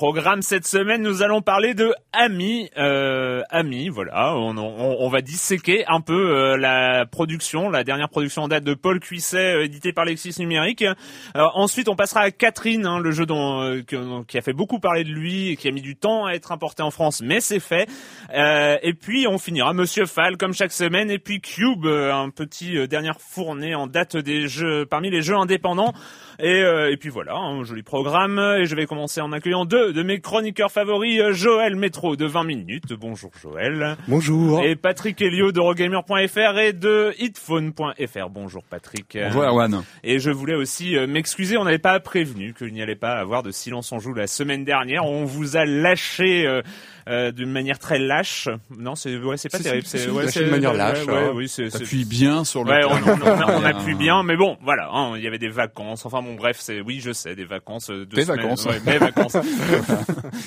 programme cette semaine, nous allons parler de Ami. Euh, Ami, voilà, on, on- on va disséquer un peu euh, la production, la dernière production en date de Paul Cuisset, euh, édité par Lexis Numérique. Euh, ensuite, on passera à Catherine, hein, le jeu dont, euh, qui a fait beaucoup parler de lui et qui a mis du temps à être importé en France, mais c'est fait. Et puis, on finira Monsieur Fall, comme chaque semaine, et puis Cube, un petit dernière fournée en date des jeux, parmi les jeux indépendants. Et, euh, et puis voilà, un joli programme. Et je vais commencer en accueillant deux de mes chroniqueurs favoris, euh, Joël Métro de 20 minutes. Bonjour Joël. Bonjour. Et Patrick Helio de Rogamer.fr et de hitphone.fr. Bonjour Patrick. Bonjour Erwan. Et je voulais aussi euh, m'excuser, on n'avait pas prévenu qu'il n'y allait pas avoir de silence en joue la semaine dernière. On vous a lâché euh, euh, d'une manière très lâche. Non, c'est ouais, c'est pas terrible. si, ouais, lâché c'est- de manière ouais, lâche, ouais, oui, c'est- c'est- T'appuies bien sur le. Ouais, on, appuie bien, mais bon, voilà, hein, il y avait des vacances. Enfin bon, bref, c'est oui, je sais, des vacances. euh, semaines, vacances. ouais, mes vacances.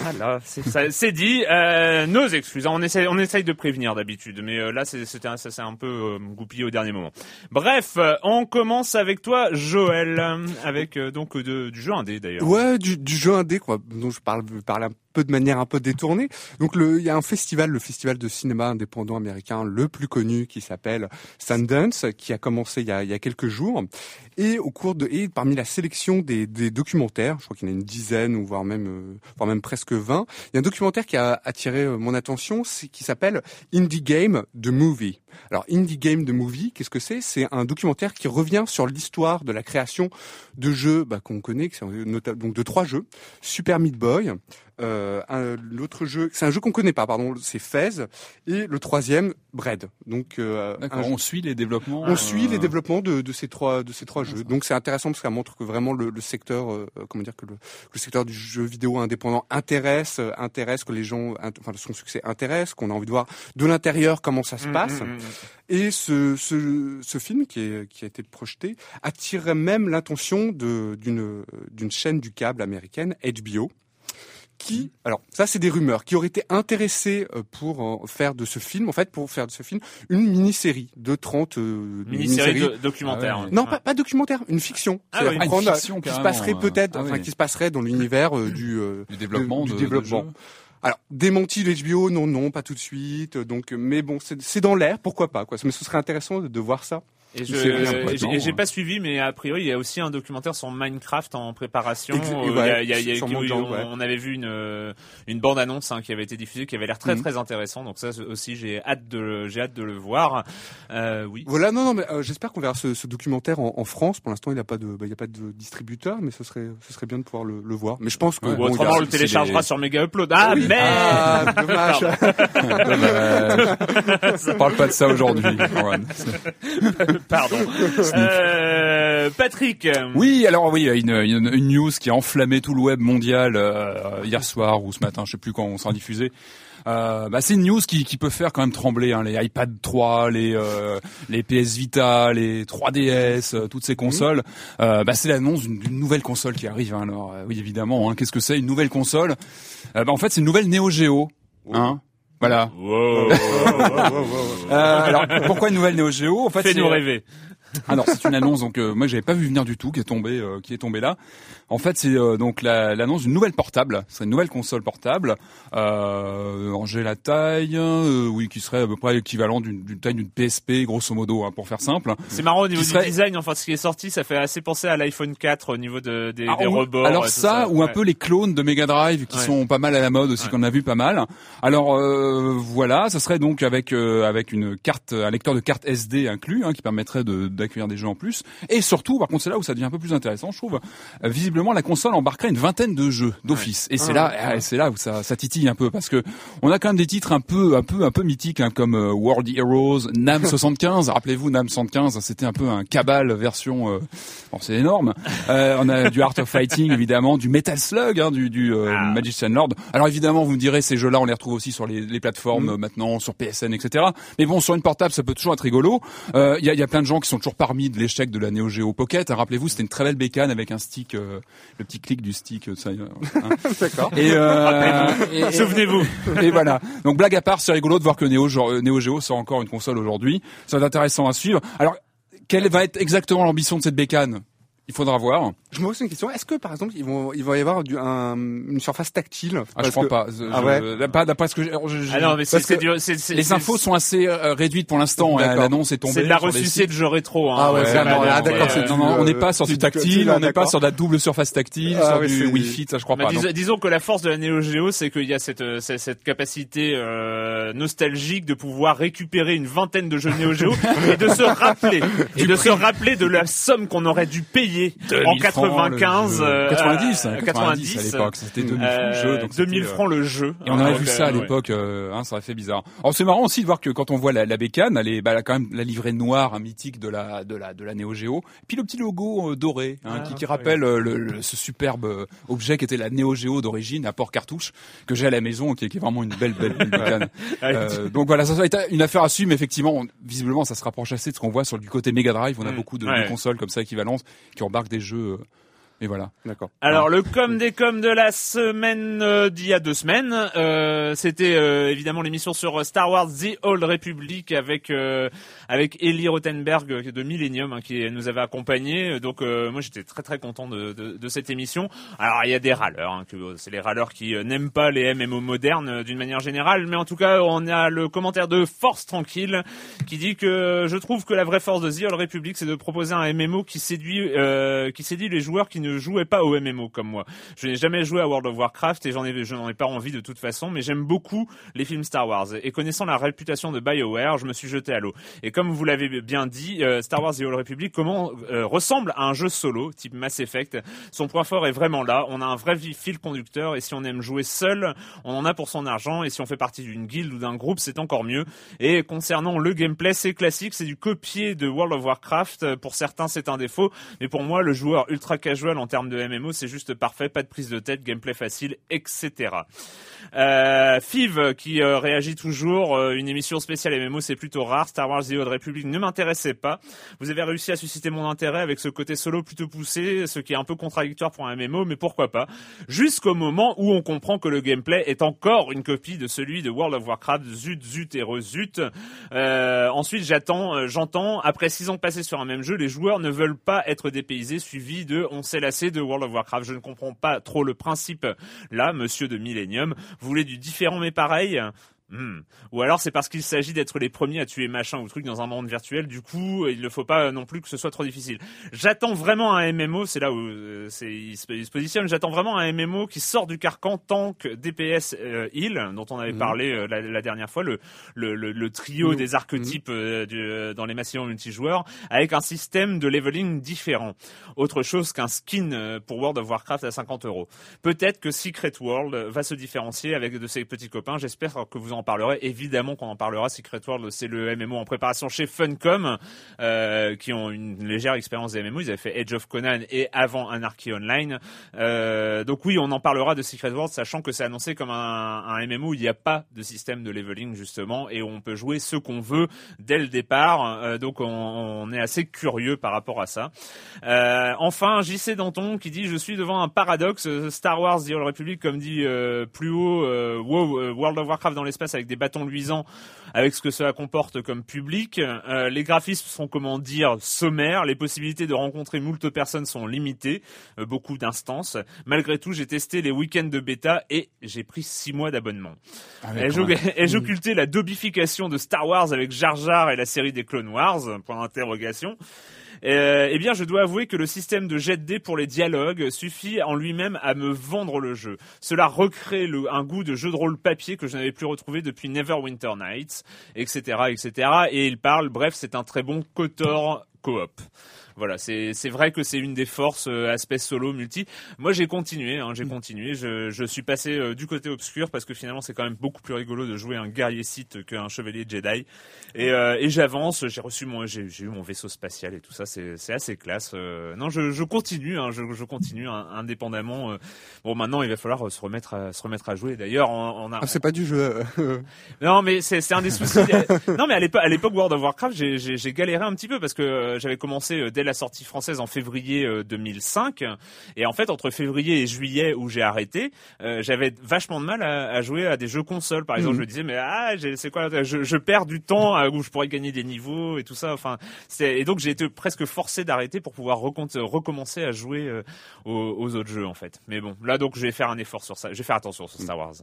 voilà, c'est ça- c'est dit. Euh, nos excuses. hein, On essaye, on essaye de prévenir d'habitude, mais euh, là, c'est- c'était un- ça s'est un peu euh, goupillé au dernier moment. Bref, on commence avec toi, Joël, avec euh, donc de- du jeu indé d'ailleurs. Ouais, du, du jeu indé, quoi, dont je parle, je parle un de manière un peu détournée. Donc, le, il y a un festival, le festival de cinéma indépendant américain le plus connu, qui s'appelle Sundance, qui a commencé il y a, il y a quelques jours. Et au cours de, et parmi la sélection des, des documentaires, je crois qu'il y en a une dizaine ou voire même, euh, voire même presque 20, il y a un documentaire qui a attiré euh, mon attention, qui s'appelle Indie Game the Movie. Alors, Indie Game the Movie, qu'est-ce que c'est? C'est un documentaire qui revient sur l'histoire de la création de jeux bah, qu'on connaît, donc de trois jeux. Super Meat Boy, euh, un- l'autre jeu, c'est un jeu qu'on connaît pas, pardon, c'est Fez, et le troisième, Bread. Donc, euh, jeu- On suit les développements. on euh, suit les développements de, de ces trois de ces trois jeux. Donc c'est intéressant parce que ça montre que vraiment le, le secteur euh, comment dire que le, le secteur du jeu vidéo indépendant intéresse euh, intéresse que les gens int- enfin son succès intéresse qu'on a envie de voir de l'intérieur comment ça se Mm, passe. mm, mm. Et ce, ce, ce film qui, est, qui a été projeté attirerait même l'intention de- d'une d'une chaîne du câble américaine, HBO, qui, alors ça c'est des rumeurs, qui aurait été intéressée euh, pour en faire de ce film, en fait pour faire de ce film une mini-série de 30 euh, Mini-série do- documentaire. Ah ouais. Non, pas, pas documentaire, une fiction. Ah oui. Ah, une fiction, qui se passerait euh. peut-être, Ah enfin qui se passerait dans l'univers euh, du euh, Du développement du de, développement. de jeux. Alors démenti de HBO, non, non, pas tout de suite. Donc, mais bon, c'est dans l'air, pourquoi pas quoi. Mais ce serait intéressant de voir ça. Et je j'ai hein. pas suivi, mais a priori il y a aussi un documentaire sur Minecraft en préparation. Ex- ouais, il y a- il y a- il y a- sur où Mojang, on, avait vu une euh, une bande annonce hein, qui avait été diffusée, qui avait l'air très Mhm. très intéressant. Donc ça aussi j'ai hâte de le- j'ai hâte de le voir. Euh, oui. Voilà, non, non, mais euh, j'espère qu'on verra ce, ce documentaire en, en France. Pour l'instant, il n'y a pas de, bah, il y a pas de distributeur, mais ce serait, ce serait bien de pouvoir le, le voir. Mais je pense que Ouais. Bon, autrement on le téléchargera des- sur Mega Upload. Ah Oui. mais Ah, dommage. Dommage. On parle pas de ça aujourd'hui. Pardon. Euh, Patrick. Oui, alors oui, une, une, une news qui a enflammé tout le web mondial euh, hier soir ou ce matin, je sais plus quand on sera diffusé. Euh, bah, c'est une news qui, qui peut faire quand même trembler hein, les iPad 3, les euh, les PS Vita, les 3DS, euh, toutes ces consoles. Euh, bah, c'est l'annonce d'une d'une nouvelle console qui arrive. hein. alors euh, oui, évidemment. Hein, Qu'est-ce que c'est une nouvelle console? Euh, bah, En fait, c'est une nouvelle Neo Geo. Hein voilà. Wow. Euh, alors pourquoi une nouvelle Neo Geo En fait, Fais-nous c'est- rêver. Alors c'est une annonce donc euh, moi j'avais pas vu venir du tout qui est tombée euh, qui est tombée là. En fait c'est euh, donc la- l'annonce d'une nouvelle portable, c'est une nouvelle console portable. Euh, j'ai la taille, euh, oui qui serait à peu près équivalent d'une taille d'une PSP grosso modo hein, pour faire simple. C'est marrant au niveau Qui du serait- design. Enfin, ce qui est sorti, ça fait assez penser à l'iPhone 4 au niveau de, des, Ah, des rebords. alors ça, ou un peu les clones de Mega Drive qui Ouais. sont pas mal à la mode aussi Ouais. qu'on a vu pas mal. Alors euh, voilà, ça serait donc avec euh, avec une carte, un lecteur de carte SD inclus hein, qui permettrait de d'accueillir des jeux en plus. Et surtout, par contre, c'est là où ça devient un peu plus intéressant, je trouve. euh, visiblement, la console embarquerait une vingtaine de jeux d'office. Et c'est là, ah, c'est là où ça, ça titille un peu parce que on a quand même des titres un peu un peu un peu mythiques hein, comme euh, World Heroes, Nam 75. Rappelez-vous, Nam 75, c'était un peu un cabal version. Euh, bon, c'est énorme. Euh, on a du Art of Fighting évidemment, du Metal Slug, hein, du, du euh, Ah. Magician Lord. Alors évidemment, vous me direz, ces jeux-là, on les retrouve aussi sur les, les plateformes Mm. maintenant, sur PSN, etc. Mais bon, sur une portable, ça peut toujours être rigolo. Il y, a, il y a plein de gens qui sont toujours parmi de l'échec de la Neo Geo Pocket. hein. Rappelez-vous, c'était une très belle bécane avec un stick, euh, le petit clic du stick. euh, Ça, hein. D'accord. Et, euh, et- et- Souvenez-vous. et voilà. Donc blague à part, c'est rigolo de voir que Neo, genre, Neo Geo sort encore une console aujourd'hui. Ça va être intéressant à suivre. Alors, quelle va être exactement l'ambition de cette bécane? Il faudra voir. Je me pose une question. Est-ce que, par exemple, ils vont, il va y avoir du, un, une surface tactile Ah, je crois pas. Ah ouais. Pas d'après ce que j'ai. Les infos sont assez euh, réduites pour l'instant. Hein. L'annonce est tombée. C'est de la ressuscité de jeu rétro. Hein, ah ouais. on n'est pas sur du tactile. Ah, on n'est pas sur de la double surface tactile. Ah sur du Wi-Fi, ça je crois pas. Disons que la force de la Neo Geo, c'est qu'il y a cette, euh, cette capacité euh, nostalgique de pouvoir récupérer une vingtaine de jeux Neo Geo et de se rappeler et de se rappeler de la somme qu'on aurait dû payer en 80 95, le jeu. 90, euh, 90, euh, euh, hein, à l'époque. C'était 2000 francs le euh, jeu. 2000 francs le jeu. Et on avait vu ça à l'époque, hein, ça a fait bizarre. Alors c'est marrant aussi de voir que quand on voit la, la bécane, elle est, bah, a quand même la livrée noire, hein, mythique de la, de la, de la Neo Geo. Puis le petit logo doré, hein, ah, qui, qui rappelle le, le, ce superbe objet qui était la Neo Geo d'origine à port cartouche que j'ai à la maison, qui, qui est vraiment une belle, belle, belle bécane. donc voilà, ça, ça a une affaire à suivre, mais effectivement, visiblement, ça se rapproche assez de ce qu'on voit sur du côté Mega Drive. On a mm. beaucoup de, de, consoles comme ça équivalentes qui embarquent des jeux euh, et voilà. D'accord. Alors le com des com de la semaine euh, d'il y a deux semaines, euh, c'était euh, évidemment l'émission sur Star Wars The Old Republic avec euh, avec Ellie Rothenberg euh, de Millennium hein, qui nous avait accompagnés. Donc euh, moi j'étais très très content de, de, de cette émission. Alors il y a des râleurs, hein, que euh, c'est les râleurs qui euh, n'aiment pas les MMO modernes euh, d'une manière générale, mais en tout cas on a le commentaire de Force Tranquille qui dit que je trouve que la vraie force de The Old Republic c'est de proposer un MMO qui séduit euh, qui séduit les joueurs qui ne jouaient pas au MMO comme moi. Je n'ai jamais joué à World of Warcraft et j'en ai je n'en ai pas envie de toute façon, mais j'aime beaucoup les films Star Wars et connaissant la réputation de BioWare, je me suis jeté à l'eau. Et comme vous l'avez bien dit, euh, Star Wars The Old Republic comment euh, ressemble à un jeu solo type Mass Effect? Son point fort est vraiment là, on a un vrai fil conducteur et si on aime jouer seul, on en a pour son argent et si on fait partie d'une guilde ou d'un groupe, c'est encore mieux. Et concernant le gameplay, c'est classique, c'est du copier de World of Warcraft. Pour certains, c'est un défaut, mais pour moi, le joueur ultra casual en termes de MMO, c'est juste parfait, pas de prise de tête, gameplay facile, etc. Euh, Fiv qui euh, réagit toujours, euh, une émission spéciale MMO c'est plutôt rare, Star Wars The Old Republic ne m'intéressait pas. Vous avez réussi à susciter mon intérêt avec ce côté solo plutôt poussé, ce qui est un peu contradictoire pour un MMO, mais pourquoi pas? Jusqu'au moment où on comprend que le gameplay est encore une copie de celui de World of Warcraft, zut, zut et rezut. Euh, ensuite j'attends, j'entends, après six ans passés sur un même jeu, les joueurs ne veulent pas être dépaysés, suivi de on s'est de World of Warcraft. Je ne comprends pas trop le principe là, monsieur de Millennium. Vous voulez du différent mais pareil? Hmm. Ou alors c'est parce qu'il s'agit d'être les premiers à tuer machin ou truc dans un monde virtuel. Du coup, il ne faut pas non plus que ce soit trop difficile. J'attends vraiment un MMO. C'est là où euh, c'est, il, se, il se positionne. J'attends vraiment un MMO qui sort du carcan tank DPS euh, heal dont on avait Mhm. parlé euh, la, la dernière fois. Le le, le, le trio Mhm. des archétypes euh, du- euh, dans les massivons multijoueurs avec un système de leveling différent. Autre chose qu'un skin euh, pour World of Warcraft à 50 euros. Peut-être que Secret World va se différencier avec de ses petits copains. J'espère que vous en parlerez. Évidemment qu'on en parlera. Secret World, c'est le MMO en préparation chez Funcom, euh, qui ont une légère expérience des MMO. Ils avaient fait Edge of Conan et avant Anarchy Online. Euh, donc oui, on en parlera de Secret World, sachant que c'est annoncé comme un, MMO où il n'y a pas de système de leveling justement, et on peut jouer ce qu'on veut dès le départ. Euh, donc on, est assez curieux par rapport à ça. Enfin, JC Danton qui dit je suis devant un paradoxe. Star Wars The Old Republic, comme dit plus haut, WoW, World of Warcraft dans l'espace avec des bâtons luisants, avec ce que cela comporte comme public. Euh, les graphismes sont comment dire sommaires. Les possibilités de rencontrer moult personnes sont limitées, euh, beaucoup d'instances. Malgré tout, j'ai testé les week-ends de bêta et j'ai pris six mois d'abonnement. Ah ai-je occulté la dobification de Star Wars avec Jar Jar et la série des Clone Wars Point d'interrogation. Euh, eh bien, je dois avouer que le système de jet de dés pour les dialogues suffit en lui-même à me vendre le jeu. Cela recrée un goût de jeu de rôle papier que je n'avais plus retrouvé depuis Neverwinter Nights, etc., etc. Et il parle, bref, c'est un très bon Kotor coop. Voilà, c'est vrai que c'est une des forces euh, aspect solo multi. Moi, j'ai continué, hein, j'ai continué. Je, je suis passé euh, du côté obscur parce que finalement, c'est quand même beaucoup plus rigolo de jouer un guerrier Sith qu'un chevalier Jedi. Et, euh, et j'avance. J'ai reçu mon, j'ai eu mon vaisseau spatial et tout ça. C'est assez classe. Euh, non, je, je continue, hein, je, je continue hein, indépendamment. euh. Bon, maintenant, il va falloir se remettre à se remettre à jouer. D'ailleurs, on, on a Ah, c'est pas du jeu. non, mais c'est un des soucis. non, mais à l'époque, World of Warcraft, j'ai- galéré un petit peu parce que j'avais commencé dès la sortie française en février euh, 2005, et en fait entre février et juillet où j'ai arrêté, euh, j'avais vachement de mal à, à jouer à des jeux consoles. Par exemple, Mhm. je me disais mais ah, c'est quoi je, je perds du temps euh, où je pourrais gagner des niveaux et tout ça. Enfin, et donc j'ai été presque forcé d'arrêter pour pouvoir recommencer à jouer euh, aux, aux autres jeux en fait. Mais bon, là donc je vais faire un effort sur ça. Je vais faire attention sur Star Wars.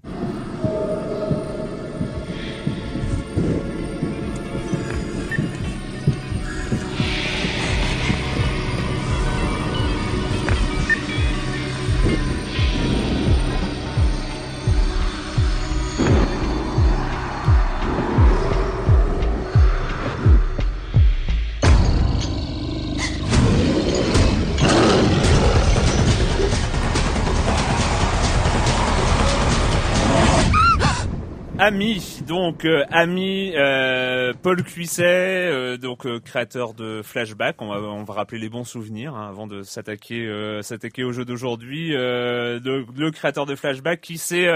Ami, donc euh, ami euh, Paul Cuisset, euh, donc euh, créateur de Flashback. On va on va rappeler les bons souvenirs hein, avant de s'attaquer euh, s'attaquer au jeu d'aujourd'hui. Euh, le créateur de Flashback qui s'est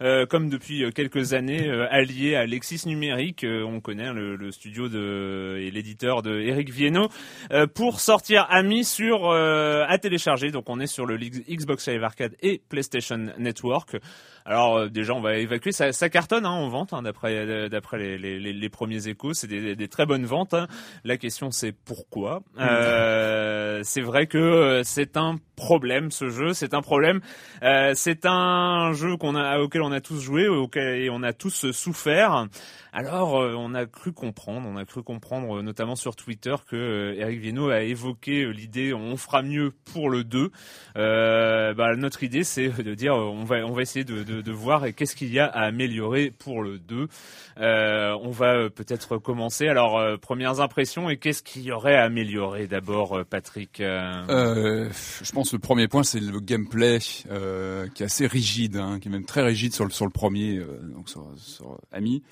euh, comme depuis quelques années euh, allié à Lexis Numérique, euh, on connaît le, le studio de et l'éditeur de Eric Viennot, pour sortir Ami sur à télécharger. Donc on est sur le Xbox Live Arcade et PlayStation Network. Alors euh, déjà on va évacuer, ça, ça cartonne hein, en vente hein, d'après euh, d'après les, les, les- les premiers échos, c'est des, des très bonnes ventes. hein. La question c'est pourquoi? Euh, c'est vrai que c'est un problème ce jeu, c'est un problème. Euh, c'est un jeu qu'on a auquel on a tous joué, auquel et on a tous souffert. Alors, euh, on a cru comprendre, on a cru comprendre, euh, notamment sur Twitter, que euh, Eric Viennot a évoqué l'idée on fera mieux pour le 2. Euh, bah, notre idée, c'est de dire on va on va essayer de, de, de voir qu'est-ce qu'il y a à améliorer pour le 2. Euh, on va peut-être commencer. Alors, euh, premières impressions et qu'est-ce qu'il y aurait à améliorer d'abord, Patrick je pense que le premier point c'est le gameplay qui est assez rigide, hein, qui est même très rigide sur le sur le premier, donc sur, sur Ami.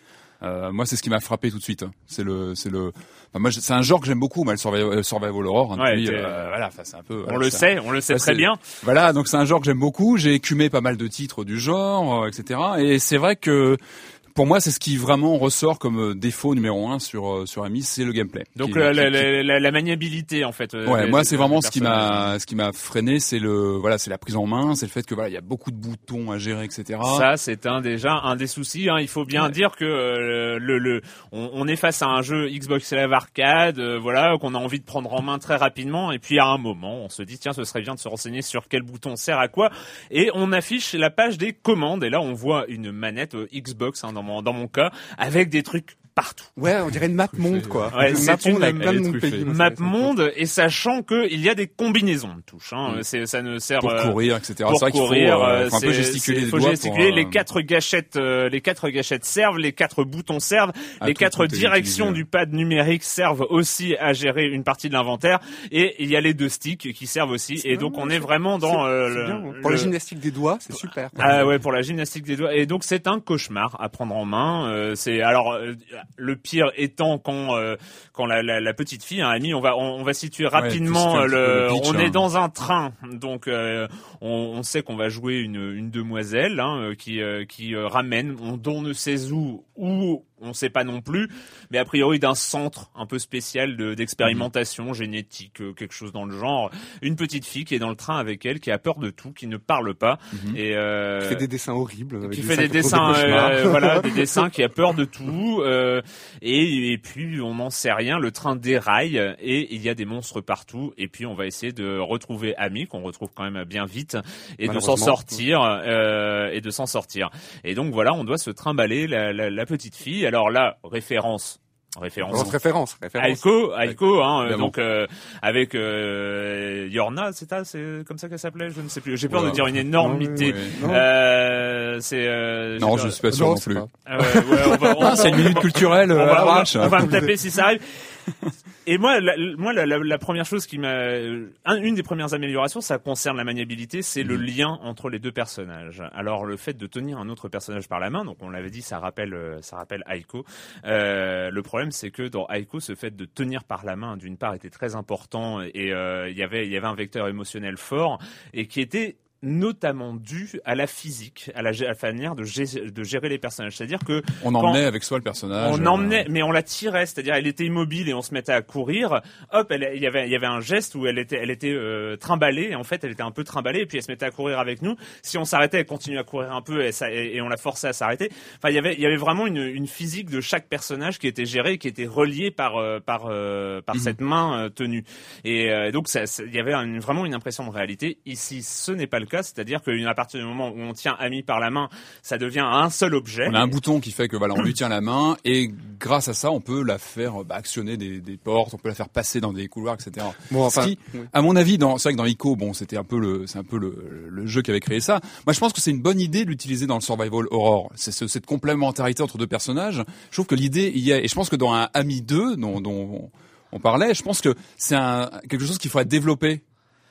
Euh, moi, c'est ce qui m'a frappé tout de suite. hein. C'est le, c'est le. enfin, moi, c'est un genre que j'aime beaucoup, moi, le Survival, euh, Survival Horror. hein, Ouais, euh, voilà, enfin, c'est un peu. On voilà, le sait, on le sait très bien. Voilà, donc c'est un genre que j'aime beaucoup. J'ai écumé pas mal de titres du genre, euh, etc. Et c'est vrai que pour moi, c'est ce qui vraiment ressort comme euh, défaut numéro un sur euh, sur Ami, c'est le gameplay. Donc Qui- la, qui- la, la, la- maniabilité en fait. euh, Ouais, moi c'est vraiment ce qui m'a ce qui m'a freiné, c'est le voilà, c'est la prise en main, c'est le fait que voilà, il y a beaucoup de boutons à gérer, etc. Ça, c'est un déjà un des soucis. Hein. Il faut bien dire que euh, le, le on, on est face à un jeu Xbox Live Arcade, euh, voilà, qu'on a envie de prendre en main très rapidement. Et puis à un moment, on se dit tiens, ce serait bien de se renseigner sur quel bouton sert à quoi. Et on affiche la page des commandes. Et là, on voit une manette euh, Xbox hein, dans dans mon cas, avec des trucs partout. Ouais, on dirait une map monde quoi. Ouais, une c'est map une- monde avec Map ça me monde et sachant que il y a des combinaisons de touches. Hein. Mm. C'est ça ne sert Pour euh, courir, etc. pour C'est vrai qu'il faut, courir, euh, euh, faut un peu gesticuler les faut doigts gesticuler. pour, euh, Les quatre gâchettes, euh, les quatre gâchettes servent, les quatre boutons servent, Ah, les quatre directions du pad numérique servent aussi à gérer une partie de l'inventaire. Et il y a les deux sticks qui servent aussi. Et donc on est vraiment dans euh, le- bien. Pour la gymnastique des doigts, c'est super. ah ouais pour la gymnastique des doigts et donc c'est un cauchemar à prendre en main. Euh, c'est alors le pire étant quand euh, quand la, la, la petite fille, hein, Amy, on va on, on va situer rapidement euh, le. le pitch, on hein. est dans un train, donc euh, on, on sait qu'on va jouer une une demoiselle hein, qui qui ramène, on, dont on ne sait où où on sait pas non plus, mais a priori d'un centre un peu spécial de- d'expérimentation génétique, euh, quelque chose dans le genre. Une petite fille qui est dans le train avec elle, qui a peur de tout, qui ne parle pas Mhm. et euh, Qui fait des dessins horribles. avec qui fait des dessins, cauchemars. euh, voilà, des dessins qui a peur de tout, euh, et, et puis on n'en sait rien. Le train déraille et il y a des monstres partout. Et puis on va essayer de retrouver Amy, qu'on retrouve quand même bien vite, et de s'en sortir, euh, et de s'en sortir. Et donc voilà, on doit se trimballer la, la, la petite fille. Alors là, référence, référence. Votre référence, référence. Aiko, Aiko, hein, euh, donc euh, avec euh, Yorna, c'est ça, c'est comme ça qu'elle s'appelait, je ne sais plus. J'ai peur de dire une énormité. Euh, c'est euh, Non, je peur- suis pas sûr Non, plus. ah ouais, ouais, on va- on- Ah, c'est une minute culturelle on euh, à va, on va- l'arrache. on va me taper si ça arrive. Et moi, la, moi, la, la- la première chose qui m'a, un- une des premières améliorations, ça concerne la maniabilité, c'est le Mhm. lien entre les deux personnages. Alors, le fait de tenir un autre personnage par la main, donc on l'avait dit, ça rappelle, euh, ça rappelle Aiko. Euh, le problème, c'est que dans Aiko, ce fait de tenir par la main, d'une part, était très important et euh, il y avait, il y avait un vecteur émotionnel fort et qui était notamment dû à la physique, à la, à la manière de, gé- de gérer les personnages. C'est-à-dire que On emmenait avec soi le personnage. on euh, emmenait, mais on la tirait, c'est-à-dire elle était immobile et on se mettait à courir. Hop, elle, il y avait, il y avait un geste où elle était, elle était euh, trimballée. Et en fait, elle était un peu trimballée et puis elle se mettait à courir avec nous. Si on s'arrêtait, elle continuait à courir un peu et, ça, et, et on la forçait à s'arrêter. Enfin, il y avait, il y avait vraiment une, une physique de chaque personnage qui était gérée, qui était reliée par euh, par euh, par Mhm. cette main euh, tenue. Et euh, donc, il y avait une- vraiment une impression de réalité. Ici, ce n'est pas le cas, c'est-à-dire qu'à partir du moment où on tient Ami par la main, ça devient un seul objet. On a un bouton qui fait que voilà, on lui tient la main et grâce à ça, on peut la faire bah, actionner des, des portes, on peut la faire passer dans des couloirs, etc. Bon, Ce enfin, qui, oui. à mon avis, dans, c'est vrai que dans Ico, bon, c'était un peu le, c'est un peu le, le jeu qui avait créé ça. Moi, je pense que c'est une bonne idée de l'utiliser dans le survival horror. C'est ce- cette complémentarité entre deux personnages. Je trouve que l'idée y est, et je pense que dans un Ami 2, dont, dont on parlait, je pense que c'est un, quelque chose qu'il faudrait développer.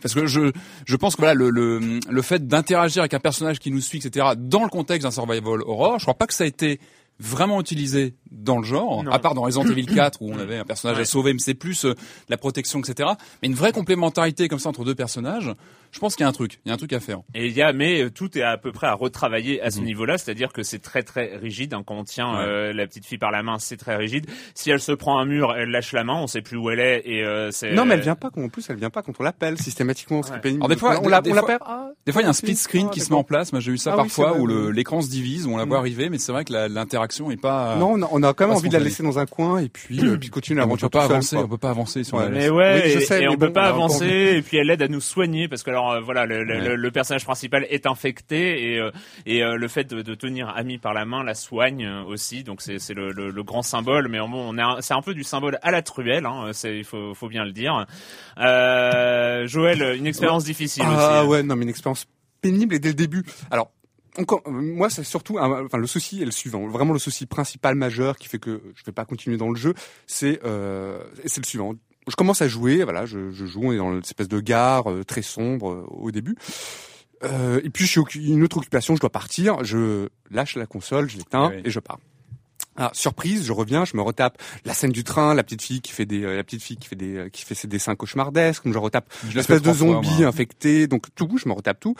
Parce que je, je pense que voilà le, le, le fait d'interagir avec un personnage qui nous suit, etc. dans le contexte d'un survival horror, je crois pas que ça a été vraiment utilisé dans le genre, Non. à part dans Resident Evil 4 où on avait un personnage à sauver, mais c'est plus euh, la protection, etc. Mais une vraie complémentarité comme ça entre deux personnages, je pense qu'il y a un truc, il y a un truc à faire. Et il y a, mais euh, tout est à peu près à retravailler à ce Mhm. niveau-là, c'est-à-dire que c'est très très rigide. hein. quand on tient Ouais. euh, la petite fille par la main, c'est très rigide. Si elle se prend un mur, elle lâche la main, on sait plus où elle est et euh, c'est. Non, mais elle vient pas. En plus, elle vient pas quand on l'appelle systématiquement. Ouais. Alors, des fois- on la, des on fois- l'appelle. Ah, Des fois, il y a un si. split screen Ah, qui se met en place. Moi, j'ai eu ça Ah parfois où l'écran se divise, où on la voit Mm. arriver, mais c'est vrai que la- l'interaction est pas. Non, on a, on a quand même Pas envie de la laisser dans un coin et puis, euh, puis continuer on l'aventure peut pas avancer, on peut pas avancer sur Ouais. la Mais ouais, Oui, je et, sais, et mais on peut bon, pas on a encore avancer, et puis elle aide à nous soigner, parce que alors euh, voilà, le, le- Ouais. le- le personnage principal est infecté, et, euh, et euh, le fait de, de tenir Ami par la main la soigne euh, aussi, donc c'est c'est le, le- le grand symbole, mais bon, on est un- c'est un peu du symbole à la truelle, hein, c'est il faut, faut bien le dire. Euh, Joël, une expérience difficile aussi. Ah ouais, non, mais une expérience pénible et dès le début. Alors, encore, euh, moi, c'est surtout, un- enfin, le souci est le suivant. Vraiment, le souci principal majeur qui fait que je vais pas continuer dans le jeu, c'est, euh, c'est le suivant. Je commence à jouer, voilà, je, je joue, on est dans une espèce de gare euh, très sombre euh, au début. Euh, et puis, je suis une autre occupation, je dois partir, je lâche la console, je l'éteins Oui. et je pars. Ah, surprise, je reviens, je me retape la scène du train, la petite fille qui fait des, euh, la petite fille qui fait des, euh, qui fait ses dessins cauchemardesques, je retape Je l'ai fait espèce de zombie infecté, donc tout, je me retape tout.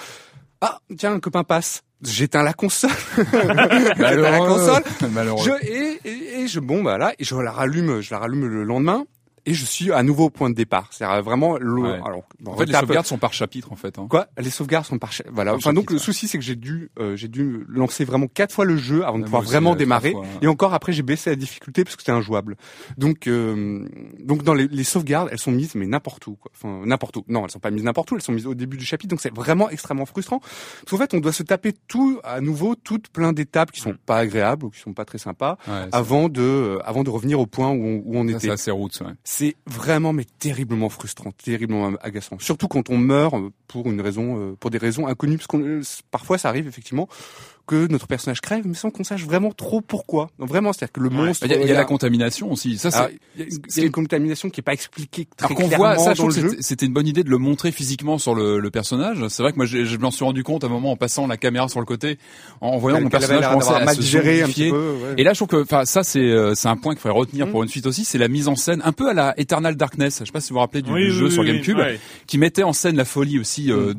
Ah, tiens, un copain passe. J'éteins la console. J'éteins la Malheureux. console. Je, et, et, et je, bon, bah là, et je la rallume, je la rallume le lendemain. Et je suis à nouveau au point de départ. C'est vraiment le, Ouais. alors En fait, les sauvegardes sont par chapitre, en fait. Hein. Quoi? Les sauvegardes sont par cha- voilà. Par Enfin donc chapitre, le ouais. souci c'est que j'ai dû euh, j'ai dû lancer vraiment quatre fois le jeu avant de pouvoir aussi, vraiment euh, démarrer. fois, ouais. Et encore après j'ai baissé la difficulté parce que c'était injouable. Donc euh, donc dans les, les sauvegardes elles sont mises mais n'importe où quoi. Enfin n'importe où. Non elles sont pas mises n'importe où. Elles sont mises au début du chapitre donc c'est vraiment extrêmement frustrant. Parce qu'en fait on doit se taper tout à nouveau toutes plein d'étapes qui sont pas agréables ou qui sont pas très sympas avant de euh, avant de revenir au point où on, où on ça, était. c'est assez ouais. C'est vraiment mais terriblement frustrant, terriblement agaçant. Surtout quand on meurt euh, pour une raison, euh, pour des raisons inconnues, parce qu'on euh, parfois ça arrive effectivement que notre personnage crève, mais sans qu'on sache vraiment trop pourquoi. Non, vraiment, c'est-à-dire que le monstre, Il y a, il y a il y a- la contamination aussi. Ça, c'est. alors, il y a- il y a une contamination qui est pas expliquée très Alors qu'on clairement voit, ça, je dans trouve le que jeu. c'était- une bonne idée de le montrer physiquement sur le, le personnage. C'est vrai que moi, j'ai- je m'en suis rendu compte à un moment en passant la caméra sur le côté, en voyant mon personnage commencer à mal se digéré un petit peu. ouais. Et là, je trouve que, enfin, ça, c'est euh, c'est un point qu'il faudrait retenir Mm. pour une suite aussi, c'est la mise en scène un peu à la Eternal Darkness. Je sais pas si vous vous rappelez du, Oui, du oui, jeu oui, sur oui, GameCube, ouais. qui mettait en scène la folie aussi. Euh,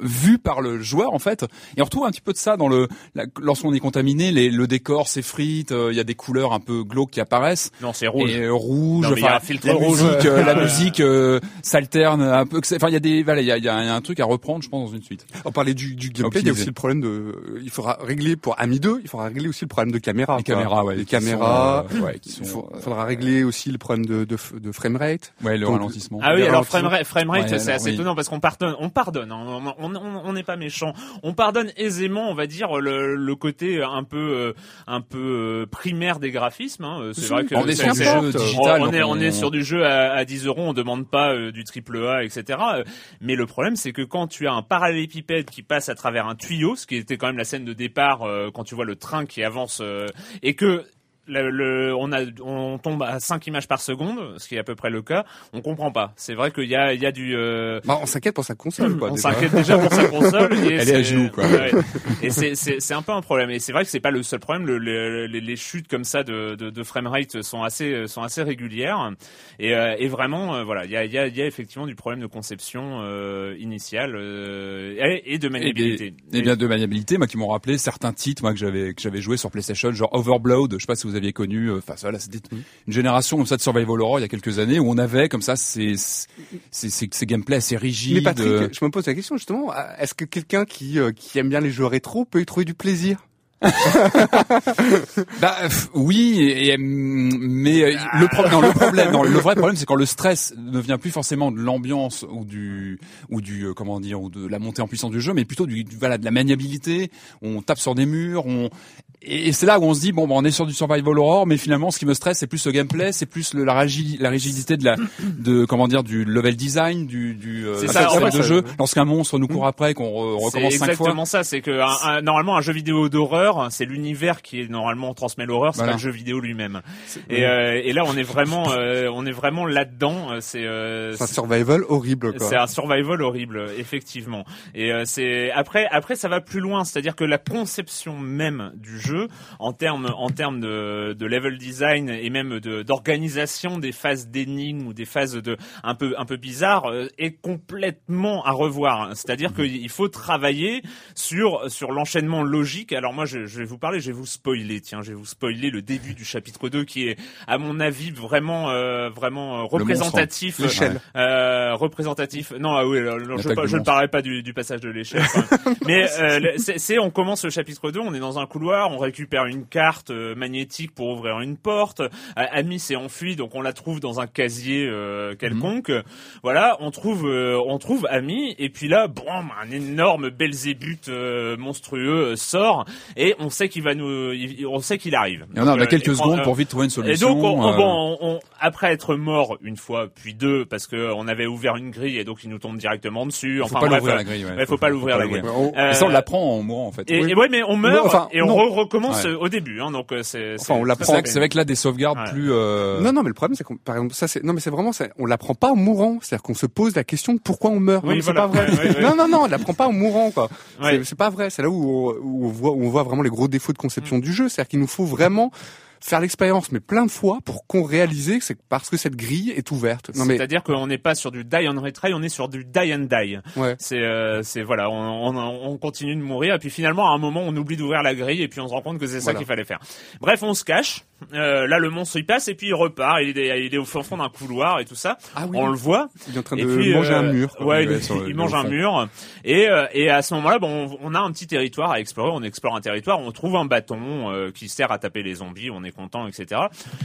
vue par le joueur en fait et on retrouve un petit peu de ça dans le la- lorsqu'on est contaminé les, le décor s'effrite euh, il y a des couleurs un peu glauques qui apparaissent Non, c'est rouge. et euh, rouge, Non, mais il y a enfin, un filtre la rouge. musique, euh, la musique euh, s'alterne un peu. Enfin, il y a des, voilà, il y a, il y a un truc à reprendre, je pense, dans une suite. On parlait du, du gameplay, il y a aussi le problème de, il faudra régler pour Ami 2, il faudra régler aussi le problème de caméra. Les quoi. caméras, ouais, les qui caméras. sont, euh, ouais, qui Il sont, euh, faudra régler aussi le problème de, de, de framerate. ouais, le Donc, ralentissement. Ah oui, alors framerate, framerate Ouais, c'est assez oui. étonnant parce qu'on pardonne, on pardonne, hein, on on- on- n'est pas méchant, on pardonne aisément, on va dire le, le côté un peu euh, un peu euh, primaire des graphismes. hein. C'est vrai que on est sur du jeu digital. on est on est sur du jeu à, à 10 euros, on demande pas euh, du triple A, etc. Euh, Mais le problème c'est que quand tu as un parallélépipède qui passe à travers un tuyau, ce qui était quand même la scène de départ euh, quand tu vois le train qui avance euh, et que le, le- on a, on tombe à 5 images par seconde, ce qui est à peu près le cas. On comprend pas. C'est vrai qu'il y a, il y a du. euh, Bah, on s'inquiète pour sa console, quoi. on s'inquiète déjà pour sa console. Et Elle est c'est- à genoux, quoi. ouais. Et c'est, un peu un problème. Et c'est vrai que c'est pas le seul problème. Le- le- les, chutes comme ça de, de, de framerate sont assez, sont assez régulières. Et, euh, et vraiment, euh, voilà, il y a, il y, a, il y a effectivement du problème de conception initiale et, et de Et, maniabilité. des- et bien de maniabilité, moi qui m'ont rappelé certains titres moi que j'avais que j'avais joué sur PlayStation, genre Overblood, je sais pas si vous aviez connu. euh, Enfin voilà, c'était une génération comme ça de survival horror il y a quelques années où on avait comme ça ces ces, ces, ces gameplays assez rigides. Mais Patrick, euh, je me pose la question justement, est-ce que quelqu'un qui, euh, qui aime bien les jeux rétro peut y trouver du plaisir? Bah oui, et, mais euh, le, pro- non, le problème, non, le vrai problème, c'est quand le stress ne vient plus forcément de l'ambiance ou du ou du euh, comment dire ou de la montée en puissance du jeu, mais plutôt du, du- voilà de la maniabilité. On tape sur des murs, on et, et c'est là où on se dit bon, bah, on est sur du survival horror, mais finalement, ce qui me stresse, c'est plus le gameplay, c'est plus le- la, rigidité de la de comment dire du level design, du du euh, C'est ça, en fait, de ça- jeu. Lorsqu'un monstre nous court après, qu'on re- C'est recommence cinq fois. exactement ça. C'est que un- un- normalement un jeu vidéo d'horreur, c'est l'univers qui est normalement transmet l'horreur, c'est Voilà. pas le jeu vidéo lui-même. Et, euh, et là, on est vraiment, euh, on est vraiment là-dedans. euh, C'est euh, C'est un survival horrible, quoi. c'est un survival horrible, effectivement. Et euh, c'est après, après ça va plus loin, c'est-à-dire que la conception même du jeu, en termes, en termes de, de level design et même de d'organisation des phases d'énigmes ou des phases de un peu un peu bizarres, euh, est complètement à revoir. C'est-à-dire qu'il faut travailler sur sur l'enchaînement logique. Alors moi, je, je vais vous parler, je vais vous spoiler. Tiens, je vais vous spoiler le début du chapitre 2 qui est, à mon avis, vraiment euh, vraiment euh, représentatif. L'échelle. Euh, représentatif. Non, ah oui, alors, je, je ne parlerai pas du, du passage de l'échelle. Mais euh, c'est, c'est- on commence le chapitre 2, on est dans un couloir, on récupère une carte euh, magnétique pour ouvrir une porte. Euh, Ami s'est enfui, donc on la trouve dans un casier euh, quelconque. Voilà, on trouve on trouve Ami, et puis là, boum, un énorme Belzébuth monstrueux sort, et on sait qu'il va nous, on sait qu'il arrive. Et on a, on a Donc, quelques et- secondes pour vite trouver une et solution. donc, on, on- bon, on- on- après être mort une fois, puis deux, parce que on avait ouvert une grille et donc il nous tombe directement dessus. faut Enfin, pas bref, l'ouvrir la grille. ouais. faut pas l'ouvrir, la grille. On- Euh, Et ça, on l'apprend en mourant, en fait. Et, Oui. et ouais, mais on meurt Enfin, et on non. re- recommence Ouais. euh, au début, hein, donc euh, c'est. Enfin, on c'est- l'apprend. C'est que là, des sauvegardes Ouais. plus. euh, Non, non, mais le problème, c'est qu'on, par exemple, ça, c'est, non, mais c'est vraiment, ça, on l'apprend pas en mourant. C'est-à-dire qu'on se pose la question de pourquoi on meurt. Oui, non, voilà. c'est pas vrai. Ouais, ouais, ouais. Non, non, non, on l'apprend pas en mourant, quoi. Ouais. C'est, c'est pas vrai. C'est là où on, où on voit, où on voit vraiment les gros défauts de conception du jeu. C'est-à-dire qu'il nous faut vraiment faire l'expérience, mais plein de fois pour qu'on réalise que c'est parce que cette grille est ouverte. Mais c'est-à-dire qu'on n'est pas sur du die on retry, on est sur du die and die. Ouais. C'est euh, c'est voilà, on, on, on, continue de mourir et puis finalement à un moment on oublie d'ouvrir la grille et puis on se rend compte que c'est ça Voilà. qu'il fallait faire. Bref, on se cache. Euh, là le monstre il passe et puis il repart. Il est il est au fond d'un couloir et tout ça. Ah oui. On le voit. Il est en train de puis, manger euh, un mur. quoi. Ouais, il, le- mange un mur. Et, euh, et à ce moment-là, bon, on- on a un petit territoire à explorer. On explore un territoire. On trouve un bâton euh, qui sert à taper les zombies. On est content, etc.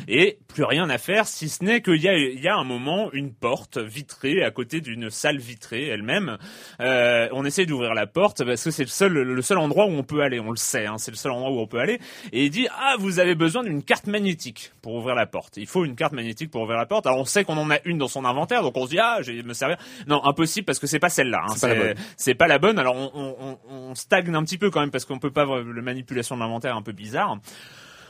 Et plus rien à faire, si ce n'est qu'il y a, il y a un moment une porte vitrée à côté d'une salle vitrée elle-même. Euh, on essaie d'ouvrir la porte parce que c'est le seul, le seul endroit où on peut aller. On le sait, hein, c'est le seul endroit où on peut aller. Et il dit ah vous avez besoin d'une carte magnétique pour ouvrir la porte. Il faut une carte magnétique pour ouvrir la porte. Alors on sait qu'on en a une dans son inventaire, donc on se dit ah je vais me servir. Non impossible parce que c'est pas celle-là. hein. C'est pas la bonne. C'est pas la bonne. Alors on, on, on- stagne un petit peu quand même parce qu'on peut pas la manipulation de l'inventaire est un peu bizarre.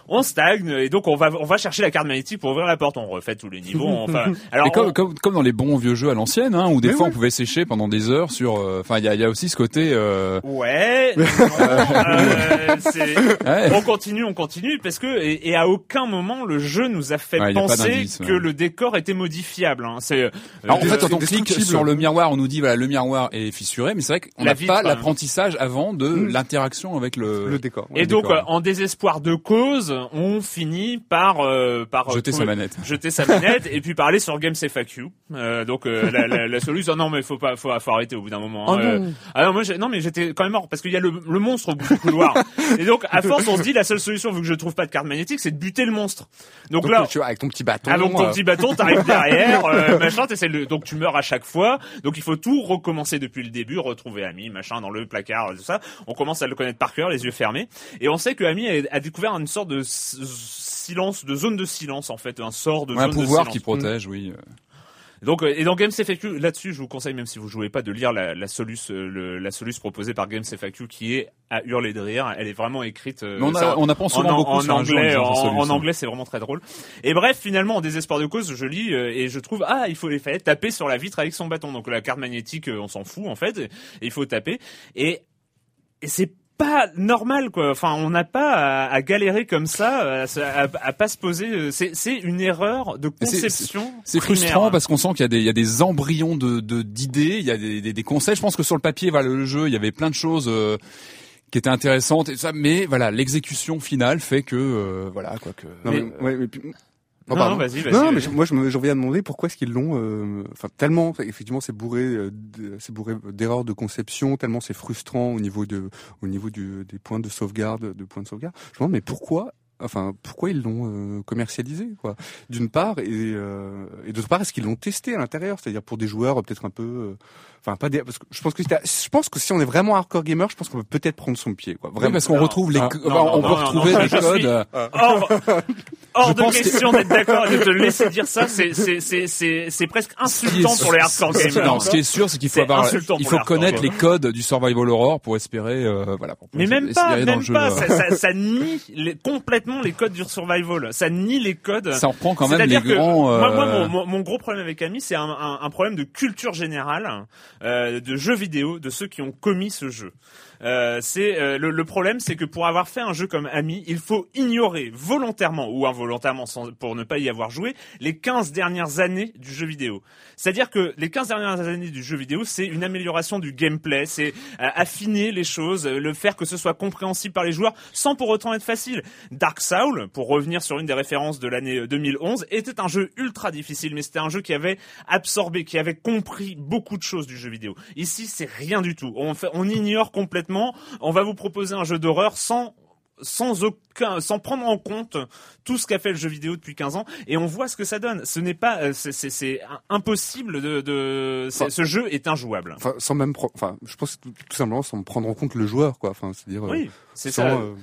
On stagne et donc on va on va chercher la carte magnétique pour ouvrir la porte. On refait tous les niveaux. Enfin alors Et comme, on- comme, comme dans les bons vieux jeux à l'ancienne, hein, où des Mais fois oui. on pouvait sécher pendant des heures sur. euh, Enfin, il y a, il y a aussi ce côté. Euh, Ouais, non, euh, c'est- ouais. on continue, on continue, parce que et, et à aucun moment le jeu nous a fait Ouais, a penser que ouais. le décor était modifiable. Hein. C'est euh, Alors, en fait, quand on clique sur le miroir, on nous dit voilà le miroir est fissuré, mais c'est vrai qu'on n'a pas hein. l'apprentissage avant de l'interaction avec le. Le décor. et le donc, décor. euh, en désespoir de cause, on finit par euh, par euh, Jeter sa manette. jeter sa manette et puis parler sur Games FAQ. Euh, donc euh, la, la, la solution, non mais faut pas, faut, faut arrêter au bout d'un moment. Oh hein. Euh, non. non, moi non mais j'étais quand même mort parce qu'il y a le, le monstre au bout du couloir. et donc à force on se dit la seule solution vu que je trouve pas de carte magnétique, c'est de buter le monstre. Donc, Donc, là, tu vois, avec ton petit bâton. Donc ton euh, petit bâton, t'arrives derrière, euh, machin, t'essaies de... donc tu meurs à chaque fois, donc il faut tout recommencer depuis le début, retrouver Ami, machin, dans le placard, tout ça. On commence à le connaître par cœur, les yeux fermés, et on sait que Ami a, a découvert une sorte de silence, de zone de silence en fait, un sort de Ouais, un de pouvoir silence. qui protège, oui. euh. Donc euh, et dans Games FAQ là-dessus, je vous conseille même si vous jouez pas de lire la, la soluce euh, le- la soluce proposée par Games FAQ qui est à hurler de rire. Elle est vraiment écrite. euh, on, ça- a, on apprend en, souvent en- beaucoup en sur anglais, en, anglais, c'est vraiment très drôle. Et bref, finalement, en désespoir de cause, je lis euh, et je trouve ah, il faut il fallait taper sur la vitre avec son bâton. Donc la carte magnétique, on s'en fout en fait. Et il faut taper. Et, et c'est pas normal quoi. Enfin, on n'a pas à, à galérer comme ça, à, à, à pas se poser. euh, C'est c'est une erreur de conception. C'est frustrant parce qu'on sent qu'il y a des, il y a des embryons de de- d'idées, il y a des, des, des concepts. Je pense que sur le papier, voilà, le jeu, il y avait plein de choses euh, qui étaient intéressantes et tout ça, mais voilà, l'exécution finale fait que euh, voilà quoi que. Non, Mais- mais, ouais, mais puis- Oh, Non, non, vas-y, vas-y, Non, mais je- moi, je me- j'en viens à demander pourquoi est-ce qu'ils l'ont, euh, enfin, tellement, effectivement, c'est bourré, euh, c'est bourré d'erreurs de conception, tellement c'est frustrant au niveau de, au niveau du, des points de sauvegarde, de points de sauvegarde. Je me demande, mais pourquoi, enfin, pourquoi ils l'ont euh, commercialisé, quoi? D'une part, et, euh, et d'autre part, est-ce qu'ils l'ont testé à l'intérieur, c'est-à-dire pour des joueurs peut-être un peu, euh, enfin, pas des, parce que je pense que c'était- je pense que si on est vraiment hardcore gamer, je pense qu'on peut peut-être prendre son pied, quoi. Oui, Vraiment. parce qu'on Non. retrouve les, Ah, non, enfin, non, on non, peut non, retrouver non, je codes. suis- Hors, de que- question d'être d'accord et de te laisser dire ça, c'est c'est c'est c'est c'est presque insultant pour les hardcore gamers. Non, ce qui est sûr, c'est qu'il faut avoir, il faut les connaître les codes du survival horror pour espérer, euh, voilà. Pour Mais même pas, même pas. euh. Ça, nie les- complètement les codes du survival. Ça nie les codes. Ça reprend quand même les grands. moi, moi, euh, mon, mon- mon gros problème avec Ami, c'est un, un- un problème de culture générale, euh, de jeux vidéo, de ceux qui ont commis ce jeu. Euh, c'est euh, le, le problème, c'est que pour avoir fait un jeu comme Ami, il faut ignorer volontairement ou involontairement, sans, pour ne pas y avoir joué, les 15 dernières années du jeu vidéo. C'est-à-dire que les 15 dernières années du jeu vidéo, c'est une amélioration du gameplay, c'est euh, affiner les choses, euh, le faire que ce soit compréhensible par les joueurs, sans pour autant être facile. Dark Soul, pour revenir sur une des références de l'année euh, 2011, était un jeu ultra difficile, mais c'était un jeu qui avait absorbé, qui avait compris beaucoup de choses du jeu vidéo. Ici, c'est rien du tout. On, fait, on ignore complètement. On va vous proposer un jeu d'horreur sans sans aucun, sans prendre en compte tout ce qu'a fait le jeu vidéo depuis 15 ans, et on voit ce que ça donne. Ce n'est pas, euh, c'est- c'est c'est impossible de, de c'est- ce jeu est injouable. Enfin, sans même, enfin, je pense tout, tout simplement sans prendre en compte le joueur, quoi. Enfin, c'est-à-dire. euh, Oui, c'est ça. euh,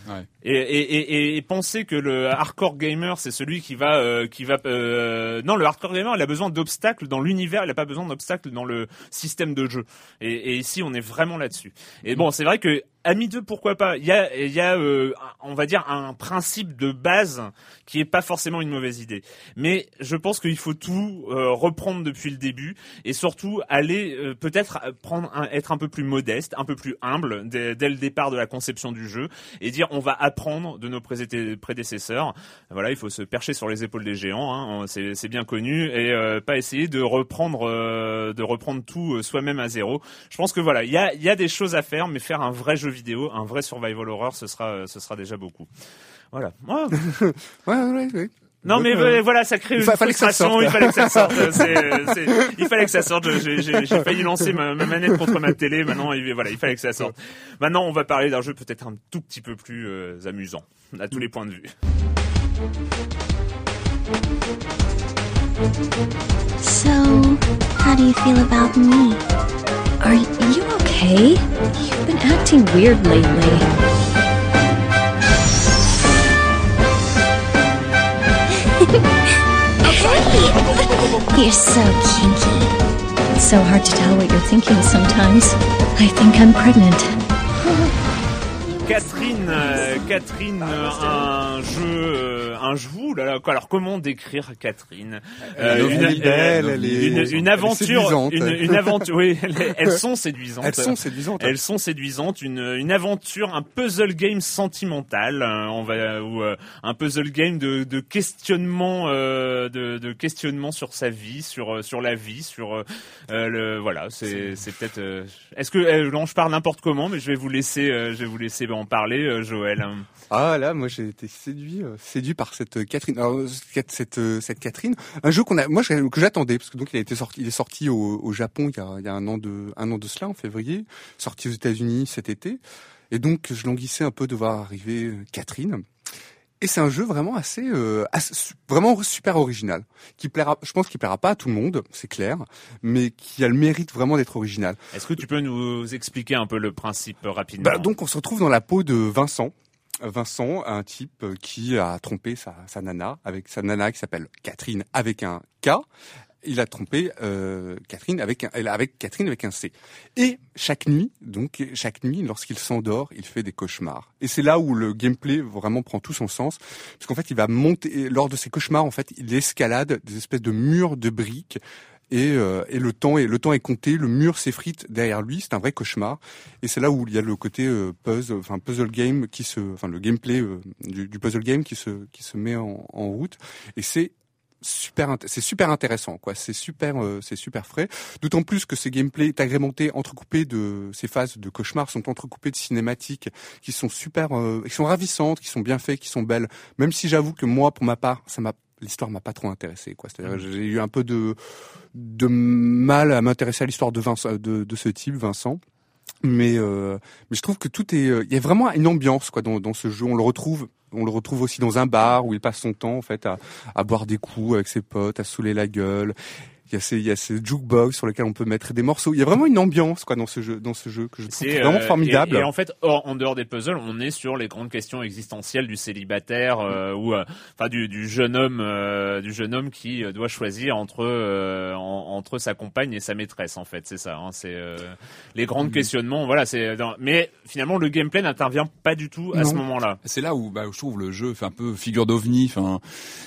Et, et, et, et penser que le hardcore gamer c'est celui qui va euh, qui va euh, non le hardcore gamer il a besoin d'obstacles dans l'univers il a pas besoin d'obstacles dans le système de jeu et, et ici on est vraiment là-dessus et bon c'est vrai que Ami 2, pourquoi pas? Il y a, il y a euh, on va dire, un principe de base qui est pas forcément une mauvaise idée. Mais je pense qu'il faut tout euh, reprendre depuis le début et surtout aller euh, peut-être prendre un, être un peu plus modeste, un peu plus humble dès, dès, le départ de la conception du jeu et dire on va apprendre de nos prédécesseurs. Voilà, il faut se percher sur les épaules des géants, hein, c'est bien connu et euh, pas essayer de reprendre de reprendre tout soi-même à zéro. Je pense que voilà, il y a, y a des choses à faire, mais faire un vrai jeu vidéo, un vrai survival horror, ce sera ce sera déjà beaucoup. Voilà. ouais, ouais, ouais. Non mais euh, voilà, ça crée une frustration. il fallait que ça sorte. il fallait que ça sorte. J'ai failli lancer ma, manette contre ma télé. Maintenant, il, voilà, il fallait que ça sorte. Maintenant, on va parler d'un jeu peut-être un tout petit peu plus euh, amusant à tous les points de vue. So, how do you feel about me? Are you okay? You've been acting weird lately. You're so kinky. It's so hard to tell what you're thinking sometimes. I think I'm pregnant. Catherine, euh, Catherine, euh, un jeu, euh, un jeu. Là, là, alors comment décrire Catherine euh, une, une, belle, elle est, une, une aventure, une, aventure. Oui, elles sont séduisantes. Elles sont séduisantes. Elles sont séduisantes. Une, une aventure, un puzzle game sentimental. On va ou un puzzle game de, de questionnement, euh, de, de questionnement sur sa vie, sur sur la vie, sur euh, le voilà. C'est c'est peut-être. Est-ce que non, je parle n'importe comment, mais je vais vous laisser, je vais vous laisser en parler, euh, Joël. Ah là, moi j'ai été séduit, euh, séduit par cette Catherine. Alors, cette euh, cette Catherine, un jeu qu'on a, moi que j'attendais parce que donc il a été sorti, il est sorti au, au Japon il y, a, il y a un an de un an de cela en février, sorti aux États-Unis cet été, et donc je languissais un peu de voir arriver Catherine. Et c'est un jeu vraiment assez, euh, vraiment super original, qui plaira, je pense qu'il plaira pas à tout le monde, c'est clair, mais qui a le mérite vraiment d'être original. Est-ce que tu peux nous expliquer un peu le principe rapidement bah, Donc on se retrouve dans la peau de Vincent. Vincent, un type qui a trompé sa, sa nana avec sa nana qui s'appelle Catherine avec un K il a trompé euh, Catherine avec un, avec Catherine avec un C. Et chaque nuit, donc chaque nuit, lorsqu'il s'endort, il fait des cauchemars. Et c'est là où le gameplay vraiment prend tout son sens, parce qu'en fait, il va monter lors de ses cauchemars. En fait, il escalade des espèces de murs de briques. Et, euh, et le temps est le temps est compté, le mur s'effrite derrière lui, c'est un vrai cauchemar. Et c'est là où il y a le côté euh, puzzle, enfin puzzle game qui se, enfin le gameplay du, du, puzzle game qui se qui se met en, en route. Et c'est super c'est super intéressant quoi. C'est super euh, c'est super frais. D'autant plus que ces gameplays est agrémenté entrecoupés de ces phases de cauchemar sont entrecoupés de cinématiques qui sont super euh, qui sont ravissantes qui sont bien faites qui sont belles. Même si j'avoue que moi pour ma part ça m'a l'histoire m'a pas trop intéressé quoi. C'est-à-dire mmh. j'ai eu un peu de de mal à m'intéresser à l'histoire de Vincent de, de ce type Vincent. Mais euh, mais je trouve que tout est il y a vraiment une ambiance quoi dans, dans ce jeu. On le retrouve on le retrouve aussi dans un bar où il passe son temps en fait à, à boire des coups avec ses potes, à saouler la gueule il y a ces, il y a ces jukebox sur lesquels on peut mettre des morceaux. Il y a vraiment une ambiance quoi dans ce jeu, dans ce jeu que je trouve vraiment euh, formidable. Et, en fait, hors, en dehors des puzzles, on est sur les grandes questions existentielles du célibataire euh, ou euh, enfin du, du, jeune homme, euh, du jeune homme qui doit choisir entre entre sa compagne et sa maîtresse. En fait, c'est ça. Hein, c'est les grands mm. questionnements. Voilà, c'est. Mais finalement, le gameplay n'intervient pas du tout à ce moment-là. C'est là où bah, je trouve le jeu fait un peu figure d'ovni. Enfin,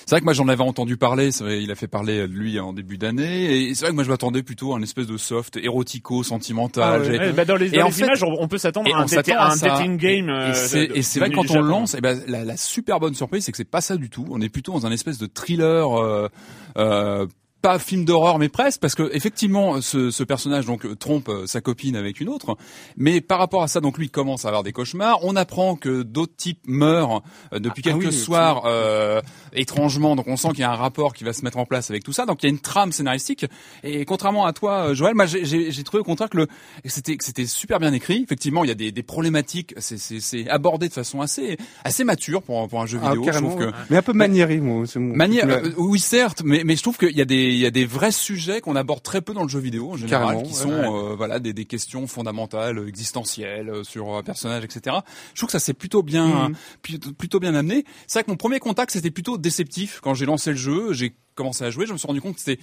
c'est vrai que moi j'en avais entendu parler. Vrai, il a fait parler de lui en début d'année et c'est vrai que moi je m'attendais plutôt à une espèce de soft érotico sentimental. Ah bah, dans les, dans les images, on peut s'attendre à un, dating game. et c'est vrai que quand on lance, et ben la, la, super bonne surprise, c'est que c'est pas ça du tout. On est plutôt dans un espèce de thriller. Euh, euh, pas film d'horreur mais presque parce que effectivement ce, ce, personnage donc trompe euh, sa copine avec une autre. Mais par rapport à ça donc lui commence à avoir des cauchemars. On apprend que d'autres types meurent euh, depuis ah, quelques soirs euh, étrangement. Donc on sent qu'il y a un rapport qui va se mettre en place avec tout ça. Donc il y a une trame scénaristique. Et contrairement à toi euh, Joël moi j'ai trouvé au contraire que le c'était c'était super bien écrit. Effectivement il y a des, des problématiques c'est abordé de façon assez assez mature pour pour un jeu ah, vidéo. Je trouve que mais un peu maniéré moi manière oui certes mais mais je trouve qu'il y a des il y a des vrais sujets qu'on aborde très peu dans le jeu vidéo en général, qui sont euh, voilà des, des, questions fondamentales, existentielles euh, sur un personnage, etc. Je trouve que ça s'est plutôt bien, mhm. plutôt bien amené. C'est vrai que mon premier contact c'était plutôt déceptif quand j'ai lancé le jeu. J'ai commencé à jouer, je me suis rendu compte que c'était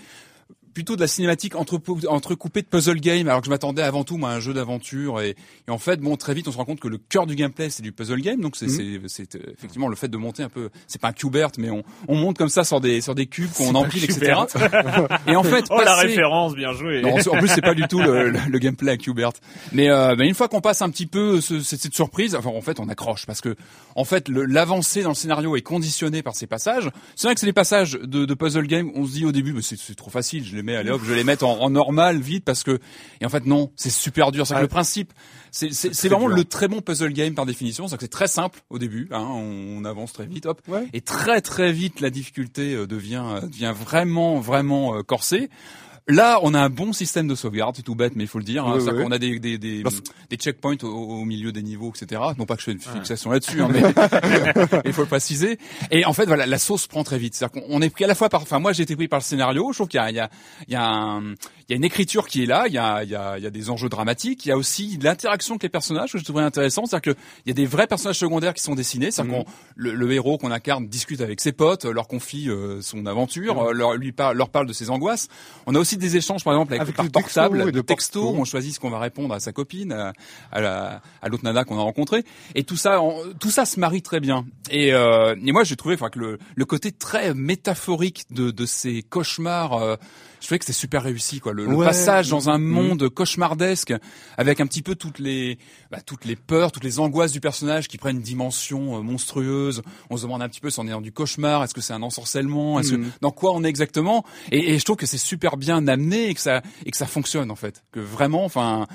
plutôt de la cinématique entre, entrecoupée de puzzle game, alors que je m'attendais avant tout moi, à un jeu d'aventure. Et, et, en fait, bon, très vite, on se rend compte que le cœur du gameplay, c'est du puzzle game. Donc c'est euh, effectivement le fait de monter un peu. C'est pas un cubert, mais on, on monte comme ça sur des sur des cubes qu'on empile, etc. Et en fait, Oh, la référence, bien joué. non, en plus c'est pas du tout le, le- le gameplay à Qbert. Mais, euh, mais une fois qu'on passe un petit peu ce- cette, surprise, enfin en fait on accroche parce que en fait l'avancée dans le scénario est conditionnée par ces passages. C'est vrai que c'est des passages de, de puzzle game. On se dit au début, mais c'est trop facile, je les mets, allez hop, je vais les mettre en, en normal vite parce que et en fait non, c'est super dur. C'est Ah. le principe, c'est vraiment dur. le très bon puzzle game par définition. C'est que c'est très simple au début, hein, on, on avance très vite, hop, Ouais. et très très vite la difficulté euh, devient euh, devient vraiment vraiment euh, corsée. Là, on a un bon système de sauvegarde, c'est tout bête, mais il faut le dire. Hein. Ouais, C'est-à-dire ouais. qu'on a des, des, des, des checkpoints au, au milieu des niveaux, etc. Non pas que je fais une fixation là-dessus, hein, mais il faut le préciser. Et en fait, voilà, la sauce prend très vite. C'est-à-dire qu'on est pris à la fois par, enfin, moi j'ai été pris par le scénario. Je trouve qu'il y a, il y a, il y a, un- il y a une écriture qui est là. Il y a, il y a, il y a des enjeux dramatiques. Il y a aussi l'interaction avec les personnages que je trouvais intéressant. C'est-à-dire qu'il y a des vrais personnages secondaires qui sont dessinés. C'est-à-dire qu'on, le, le héros qu'on incarne discute avec ses potes, leur confie euh, son aventure, euh, leur, lui parle, leur parle de ses angoisses. On a aussi des échanges, par exemple, avec, Avec par portable, de texto. On choisit ce qu'on va répondre à sa copine, à, à la- à l'autre nana qu'on a rencontré. Et tout ça, en- tout ça se marie très bien. Et, euh, et moi, j'ai trouvé, enfin, que le, le côté très métaphorique de, de ces cauchemars. euh, je trouvais que c'était super réussi, quoi. Le, passage dans un Mhm. monde cauchemardesque, avec un petit peu toutes les, bah, toutes les peurs, toutes les angoisses du personnage qui prennent une dimension euh, monstrueuse. On se demande un petit peu si on est dans du cauchemar, est-ce que c'est un ensorcellement, est-ce que, Mhm. dans quoi on est exactement. Et, et je trouve que c'est super bien amené et que ça, et que ça fonctionne en fait. Que vraiment, enfin.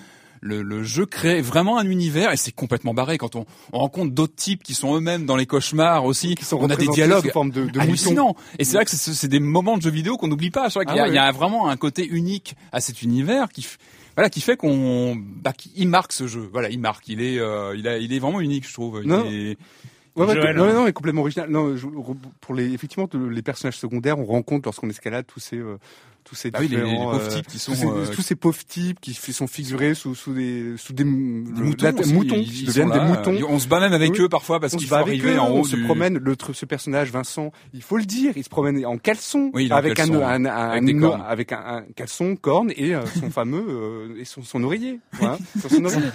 Le, le jeu crée vraiment un univers et c'est complètement barré quand on, on rencontre d'autres types qui sont eux-mêmes dans les cauchemars aussi. Qui sont on a des dialogues sous forme de, de moutons. hallucinant. Et c'est vrai que c'est des moments de jeux vidéo qu'on n'oublie pas. C'est vrai qu'il y, a- Ah ouais. il y a vraiment un côté unique à cet univers qui, voilà, qui fait qu'on, bah, qui- il marque ce jeu. Voilà, il marque. Il est, euh, il a, il est vraiment unique, je trouve. Il Non. est- Ouais, ouais, Joël, non, hein. non, mais complètement original. Non, je- pour les, effectivement, de- les personnages secondaires, on rencontre lorsqu'on escalade tous ces, euh, tous ces Bah oui, les- les différents, pauvres euh, types qui sont, tous, ces, euh, tous ces pauvres types qui sont figurés sous, sous des, sous des, des moutons, la- aussi, moutons, ils- qui ils deviennent sont des là. moutons. On se même avec Oui. eux parfois parce on qu'il se faut avec arriver eux, en haut on se du- promène, le, ce personnage, Vincent, il faut le dire, il se promène en caleçon, Oui, avec, un, caleçon, un, un, avec un- cornes. avec un, caleçon, corne et euh, son fameux, euh, et son, son oreiller, voilà, son oreiller.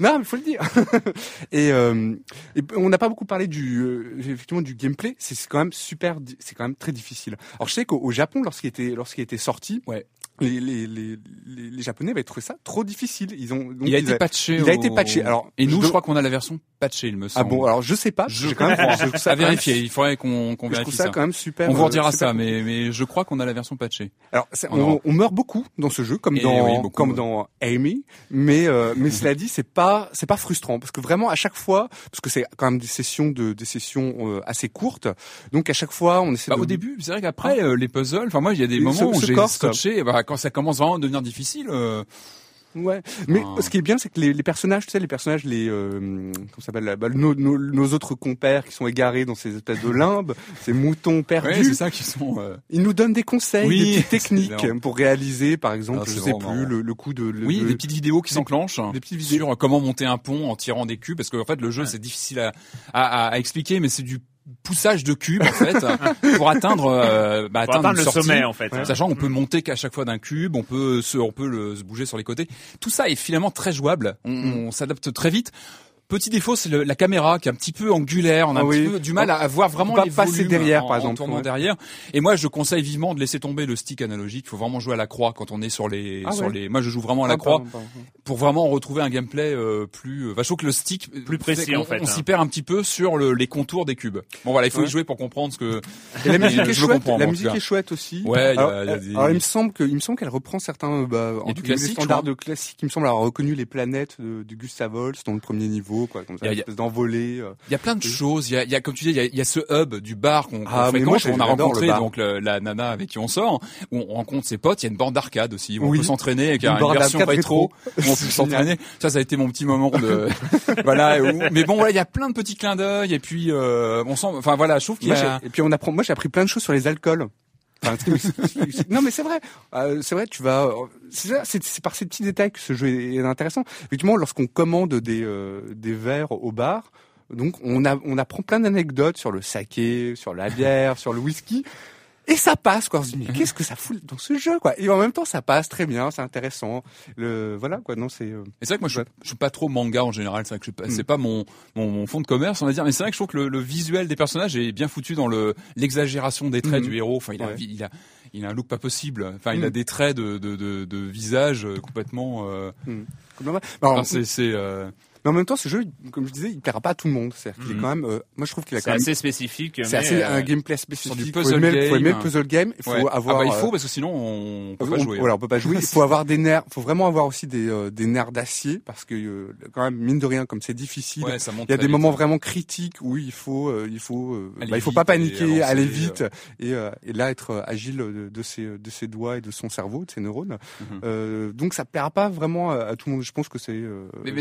Non, mais il faut le dire. et, euh, et on n'a pas beaucoup parlé du, euh, effectivement, du gameplay. C'est quand même super, c'est quand même très difficile. Alors je sais qu'au au Japon, lorsqu'il était, lorsqu'il était sorti, Ouais. Les, les, les, les, Japonais avaient trouvé ça trop difficile. Ils ont, donc Il a été a- patché. il a été patché. Alors, et nous, je je, crois qu'on a la version patchée, il me Ah semble. bon, alors je sais pas. je quand même, je ça à vérifier. Il faudrait qu'on qu'on je vérifie trouve ça ça. quand même super. On vous euh, redira super ça, mais, mais je crois qu'on a la version patchée. Alors, on, on meurt beaucoup dans ce jeu, comme Et dans oui, beaucoup, comme ouais. dans Amy, mais euh, mais cela dit, c'est pas c'est pas frustrant parce que vraiment à chaque fois, parce que c'est quand même des sessions de des sessions euh, assez courtes, donc à chaque fois on essaie Bah, de au début, c'est vrai qu'après euh, les puzzles, enfin moi il y a des moments où j'ai scotché, bah, quand ça commence vraiment à devenir difficile. euh, Ouais, mais Ah. ce qui est bien, c'est que les, les personnages, tu sais, les personnages, les euh, comment s'appelle, là, bah, nos, nos, nos autres compères qui sont égarés dans ces espèces de limbes, ces moutons ouais, perdus, c'est ça qui sont. euh, ils nous donnent des conseils, Oui, des petites techniques pour réaliser, par exemple, Ah, je sais plus, le, le coup de, le- Oui, le- des petites vidéos qui s'enclenchent des petites vidéos. sur comment monter un pont en tirant des cubes, parce qu'en fait le jeu c'est difficile à, à, à- à expliquer, mais c'est du poussage de cubes en fait pour atteindre, euh, bah, Pour atteindre, atteindre une le sortie. sommet, en fait. hein. Sachant qu'on peut monter qu'à chaque fois d'un cube, on peut se, on peut le, se bouger sur les côtés. Tout ça est finalement très jouable. On, Mm. on s'adapte très vite. Petit défaut, c'est le- la caméra qui est un petit peu angulaire. On a Ah un oui. petit peu du mal à, à voir vraiment On peut pas les passer volumes derrière, en, par en exemple, tournant ouais. derrière. Et moi, je conseille vivement de laisser tomber le stick analogique. Il faut vraiment jouer à la croix quand on est sur les, Ah sur ouais. les. Moi, je joue vraiment à la Ah, croix pardon, pardon. pour vraiment retrouver un gameplay euh, plus. Bah, je trouve que le stick Plus précis, en fait, On hein. s'y perd un petit peu sur le, les contours des cubes. Bon voilà, il faut Ouais. y jouer pour comprendre ce que. Et la musique est chouette. la en musique est chouette aussi. Ouais, il y a- alors, il y a euh, des- alors, il me semble que, il me semble qu'elle reprend certains, euh, bah, en du tout cas, classique, standards de classique. Il me semble avoir reconnu les planètes de, de Gustav Holst dans le premier niveau, quoi, comme ça, Il y a- une espèce d'envolée. euh. Il y a plein de choses. Il y a, y a comme tu dis, il y y a ce hub du bar qu'on qu'on Ah, fréquente. moi, où j'ai- on a rencontré donc le- la nana avec qui on sort. Où on rencontre ses potes. Il y a une borne d'arcade aussi. Où on Oui. peut s'entraîner avec Une une, version rétro. Où on peut s'entraîner. Ça, ça a été mon petit moment de. voilà. où- mais bon, voilà, il y a plein de petits clins d'œil. Et puis, euh, on sent. Enfin voilà, je trouve qu'il y a. et puis on apprend. Moi, j'ai appris plein de choses sur les alcools. Non, mais c'est vrai. Euh, c'est vrai. Tu vas. C'est par ces petits détails que ce jeu est intéressant. Effectivement, lorsqu'on commande des euh, des verres au bar, donc on a on apprend plein d'anecdotes sur le saké, sur la bière, sur le whisky. Et ça passe, quoi. Mais qu'est-ce que ça fout dans ce jeu, quoi. Et en même temps, ça passe très bien, c'est intéressant. Le, voilà, quoi. Non, c'est, euh, Et c'est vrai que moi, je, je suis pas trop manga en général. C'est vrai que pas- c'est pas mon, mon mon fond de commerce, on va dire. Mais c'est vrai que je trouve que le, le visuel des personnages est bien foutu dans le l'exagération des traits Mhm. du héros. Enfin, il a, Ouais. il a il a un look pas possible. Enfin, il a Mhm. des traits de de de, de visage euh, complètement. Euh, Alors, enfin, c'est c'est euh, mais en même temps, ce jeu, comme je disais, il plaira pas à tout le monde. C'est-à-dire qu'il est Mhm. quand même, euh, moi, je trouve qu'il a C'est quand même, assez spécifique. c'est assez euh, un gameplay sur du spécifique. puzzle faut aimer, faut aimer le game. puzzle game. Il faut ouais. avoir, Ah bah, il euh, faut parce que sinon on peut on- pas jouer. Voilà, on peut pas jouer. Il faut avoir des nerfs. Il faut vraiment avoir aussi des, euh, des nerfs d'acier parce que euh, quand même mine de rien, comme c'est difficile, Ouais, ça il y a des vite. moments vraiment critiques où il faut, euh, il faut, euh, bah, il faut pas paniquer, aller euh. vite et, euh, et là être euh, agile de, de ses, de ses doigts et de son cerveau, de ses neurones. Euh, donc ça plaira pas vraiment à, tout le monde. Je pense que c'est. euh, Mais,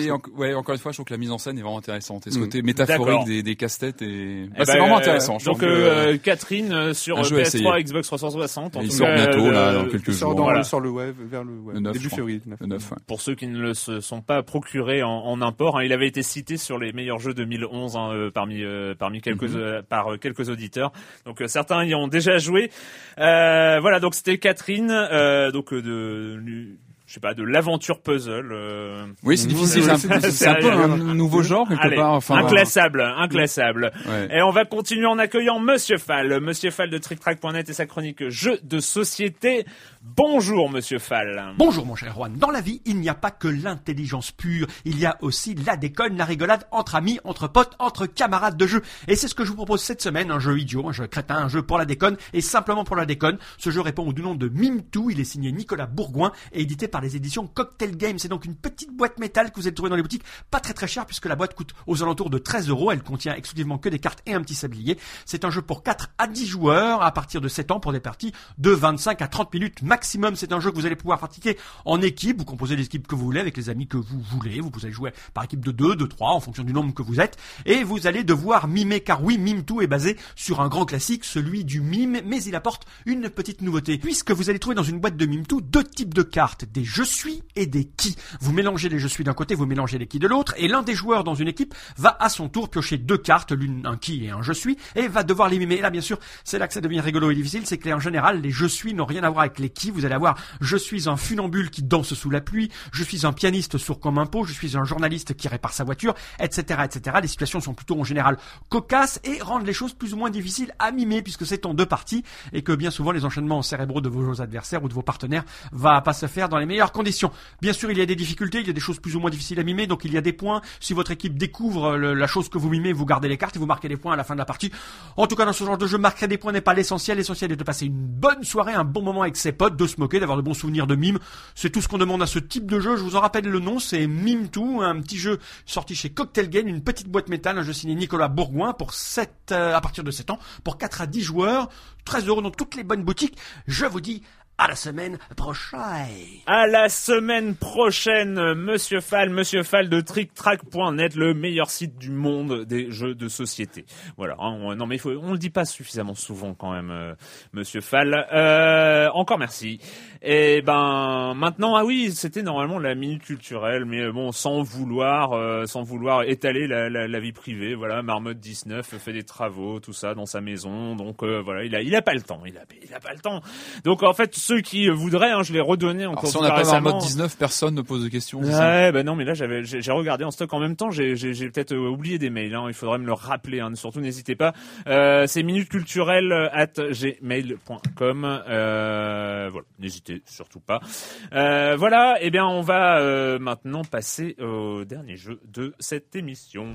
encore une fois, je trouve que la mise en scène est vraiment intéressante. Et ce Mm. côté métaphorique des, des casse-têtes et eh bah, c'est ben, vraiment euh, intéressant. Je Donc que, euh, Catherine euh, sur un jeu à PS3, essayer. Xbox 360. en il tout sort cas, bientôt là dans quelques il sort jours. dans, Voilà. sur le web vers le, ouais, Le 9, début février. le 9. Le 9, ouais. pour ceux qui ne le se sont pas procurés en, en import. hein. il avait été cité sur les meilleurs jeux 2011 hein, euh, parmi euh, parmi quelques Mhm. euh, par euh, quelques auditeurs. Donc euh, certains y ont déjà joué. Euh, voilà, donc c'était Catherine, euh, donc euh, de je sais pas de l'aventure puzzle. euh, Oui, c'est difficile. c'est- un, c'est- c'est un peu un nouveau genre quelque Allez, part. Enfin, inclassable, inclassable. ouais. Et on va continuer en accueillant Monsieur Fall, Monsieur Fall de TrickTrack.net et sa chronique Jeux de société. Bonjour Monsieur Fall. Bonjour mon cher Juan. Dans la vie, il n'y a pas que l'intelligence pure, il y a aussi la déconne, la rigolade entre amis, entre potes, entre camarades de jeu. Et c'est ce que je vous propose cette semaine, un jeu idiot, un jeu crétin, un jeu pour la déconne et simplement pour la déconne. Ce jeu répond au nom de Mime2, il est signé Nicolas Bourgoin et édité par les éditions Cocktail Games. C'est donc une petite boîte métal que vous allez trouver dans les boutiques, pas très très cher puisque la boîte coûte aux alentours de 13 euros. Elle contient exclusivement que des cartes et un petit sablier. C'est un jeu pour 4 à 10 joueurs à partir de 7 ans pour des parties de 25 à 30 minutes maximum. C'est un jeu que vous allez pouvoir pratiquer en équipe. Vous composez l'équipe que vous voulez avec les amis que vous voulez. Vous pouvez jouer par équipe de 2, de 3 en fonction du nombre que vous êtes. Et vous allez devoir mimer car oui, Mime 2 est basé sur un grand classique, celui du mime, mais il apporte une petite nouveauté. Puisque vous allez trouver dans une boîte de Mime 2 deux types de cartes, je suis et des qui. Vous mélangez les je suis d'un côté, vous mélangez les qui de l'autre, et l'un des joueurs dans une équipe va à son tour piocher deux cartes, l'une un qui et un je suis, et va devoir les mimer. Et là, bien sûr, c'est là que ça devient rigolo et difficile, c'est que en général, les je suis n'ont rien à voir avec les qui. Vous allez avoir je suis un funambule qui danse sous la pluie, je suis un pianiste sourd comme un pot, je suis un journaliste qui répare sa voiture, etc., etc. Les situations sont plutôt en général cocasses et rendent les choses plus ou moins difficiles à mimer puisque c'est en deux parties et que bien souvent les enchaînements cérébraux de vos adversaires ou de vos partenaires va pas se faire dans les meilleures conditions. Bien sûr, il y a des difficultés, il y a des choses plus ou moins difficiles à mimer, donc il y a des points. Si votre équipe découvre le- la chose que vous mimez, vous gardez les cartes et vous marquez des points à la fin de la partie. En tout cas, dans ce genre de jeu, marquer des points n'est pas l'essentiel. L'essentiel est de passer une bonne soirée, un bon moment avec ses potes, de se moquer, d'avoir de bons souvenirs de mime. C'est tout ce qu'on demande à ce type de jeu. Je vous en rappelle le nom, c'est Mime 2, un petit jeu sorti chez Cocktail Game, une petite boîte métal, un jeu signé Nicolas Bourgoin pour 7, euh, à partir de 7 ans, pour 4 à 10 joueurs, 13 euros dans toutes les bonnes boutiques. Je vous dis à la semaine prochaine. À la semaine prochaine, Monsieur Fall, Monsieur Fall de TrickTrack.net, le meilleur site du monde des jeux de société. Voilà. hein, on- non mais faut, on le dit pas suffisamment souvent quand même, euh, Monsieur Fall. Euh, encore merci. Et ben maintenant, ah oui, c'était normalement la minute culturelle, mais euh, bon, sans vouloir, euh, sans vouloir étaler la, la, la vie privée. Voilà, Marmotte 19 fait des travaux, tout ça dans sa maison, donc euh, voilà, il a, il a pas le temps, il a, il a pas le temps. Donc en fait, ceux qui voudraient, hein, je l'ai redonné encore Alors, si on n'a pas récemment. mode 19, personne ne pose de questions. Ouais, bah non, mais là j'avais, j'ai regardé en stock en même temps. J'ai, peut-être euh, oublié des mails. Hein, il faudrait me le rappeler. Hein, surtout, n'hésitez pas. Euh, c'est minutesculturelles at gmail.com. Euh, voilà, n'hésitez surtout pas. Euh, voilà. Eh bien, on va euh, maintenant passer au dernier jeu de cette émission.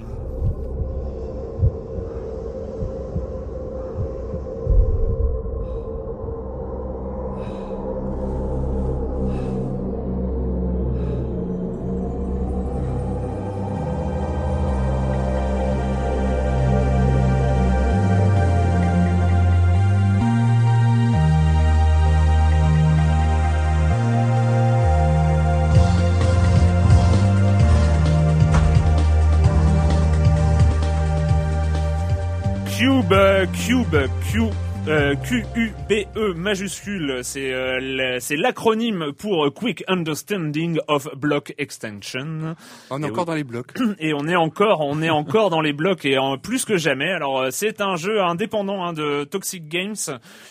Cube, euh, Q-U-B-E majuscule, c'est euh, l'acronyme pour Quick Understanding of Block Extension. On est Et encore oui. dans les blocs. Et on est encore, on est encore dans les blocs et en plus que jamais. Alors euh, c'est un jeu indépendant hein, de Toxic Games.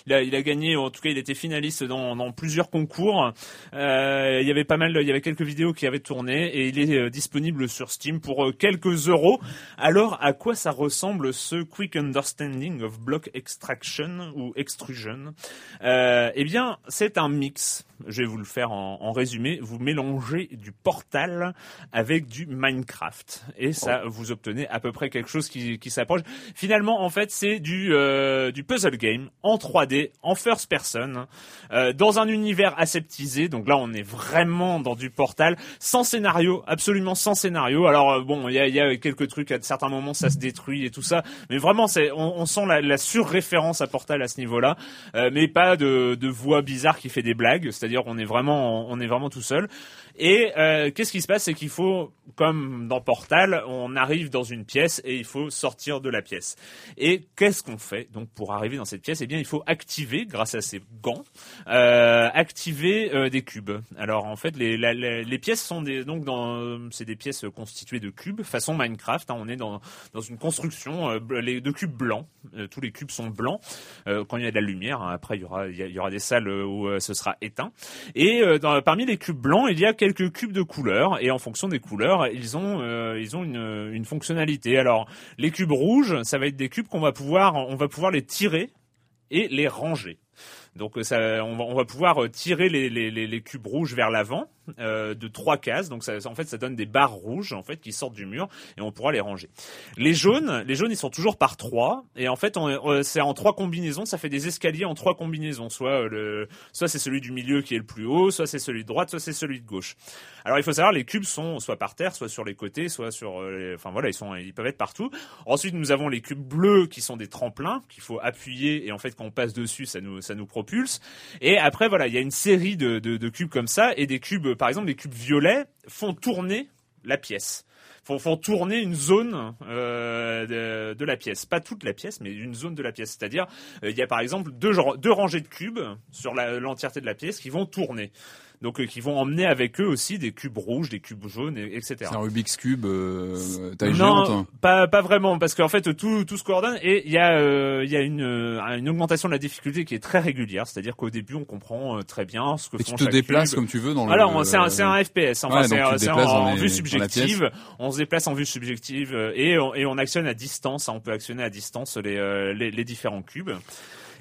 Il a, il a gagné, en tout cas il était finaliste dans, dans plusieurs concours. Euh, il y avait pas mal, il y avait quelques vidéos qui avaient tourné et il est euh, disponible sur Steam pour quelques euros. Alors à quoi ça ressemble ce Quick Understanding of Block Extraction? Ou Extrusion euh, Eh bien c'est un mix. Je vais vous le faire en, en résumé. Vous mélangez du Portal avec du Minecraft et ça vous obtenez à peu près quelque chose qui, qui s'approche. Finalement, en fait, c'est du euh, du puzzle game en 3D, en first person, euh, dans un univers aseptisé. Donc là, on est vraiment dans du Portal, sans scénario, absolument sans scénario. Alors bon, il y a, il y a quelques trucs à certains moments, ça se détruit et tout ça, mais vraiment, c'est on, on sent la, la surréférence à Portal à ce niveau-là, euh, mais pas de, de voix bizarre qui fait des blagues. C'est-à-dire, on est vraiment on est vraiment tout seul. Et euh, qu'est-ce qui se passe, c'est qu'il faut, comme dans Portal, on arrive dans une pièce et il faut sortir de la pièce. Et qu'est-ce qu'on fait donc pour arriver dans cette pièce? Eh bien, il faut activer, grâce à ces gants, euh, activer euh, des cubes. Alors en fait, les, pièces sont des donc c'est des pièces constituées de cubes façon Minecraft. hein. on est dans dans une construction de cubes blancs. Tous les cubes sont blancs quand il y a de la lumière. hein. Après, il y aura il y, aura des salles où ce sera éteint. Et parmi les cubes blancs, il y a quelques cubes de couleurs et en fonction des couleurs, ils ont euh, ils ont une, fonctionnalité. Alors les cubes rouges, ça va être des cubes qu'on va pouvoir on va pouvoir les tirer et les ranger. Donc ça, on, va, on va pouvoir tirer les cubes rouges vers l'avant euh, de trois cases. Donc ça, en fait, ça donne des barres rouges en fait qui sortent du mur et on pourra les ranger. Les jaunes, les jaunes, ils sont toujours par trois et en fait, c'est en trois combinaisons. Ça fait des escaliers en trois combinaisons. Soit euh, le, soit c'est celui du milieu qui est le plus haut, soit c'est celui de droite, soit c'est celui de gauche. Alors il faut savoir, les cubes sont soit par terre, soit sur les côtés, soit sur, euh, les- enfin voilà, ils sont, ils peuvent être partout. Ensuite, nous avons les cubes bleus qui sont des tremplins qu'il faut appuyer et en fait quand on passe dessus, ça nous, ça nous propulse. Et après voilà, il y a une série de cubes comme ça et des cubes, par exemple, les cubes violets font tourner la pièce. Font, tourner une zone euh, de, la pièce, pas toute la pièce, mais une zone de la pièce. C'est-à-dire, euh, il y a par exemple deux, rangées de cubes sur l'entièreté de la pièce qui vont tourner. Donc, euh, qui vont emmener avec eux aussi des cubes rouges, des cubes jaunes, et- etc. C'est un Rubik's Cube euh, taille Non, géante. hein. pas pas vraiment parce qu'en fait tout tout se coordonne et il y a euh, il y a une euh, une augmentation de la difficulté qui est très régulière, c'est-à-dire qu'au début on comprend euh, très bien ce que Et font tu te déplaces cube. comme tu veux dans le. Alors c'est un, c'est un FPS, enfin Ouais, c'est en, en vue subjective. On se déplace en vue subjective euh, et on, et on actionne à distance. hein, on peut actionner à distance les euh, les, les différents cubes.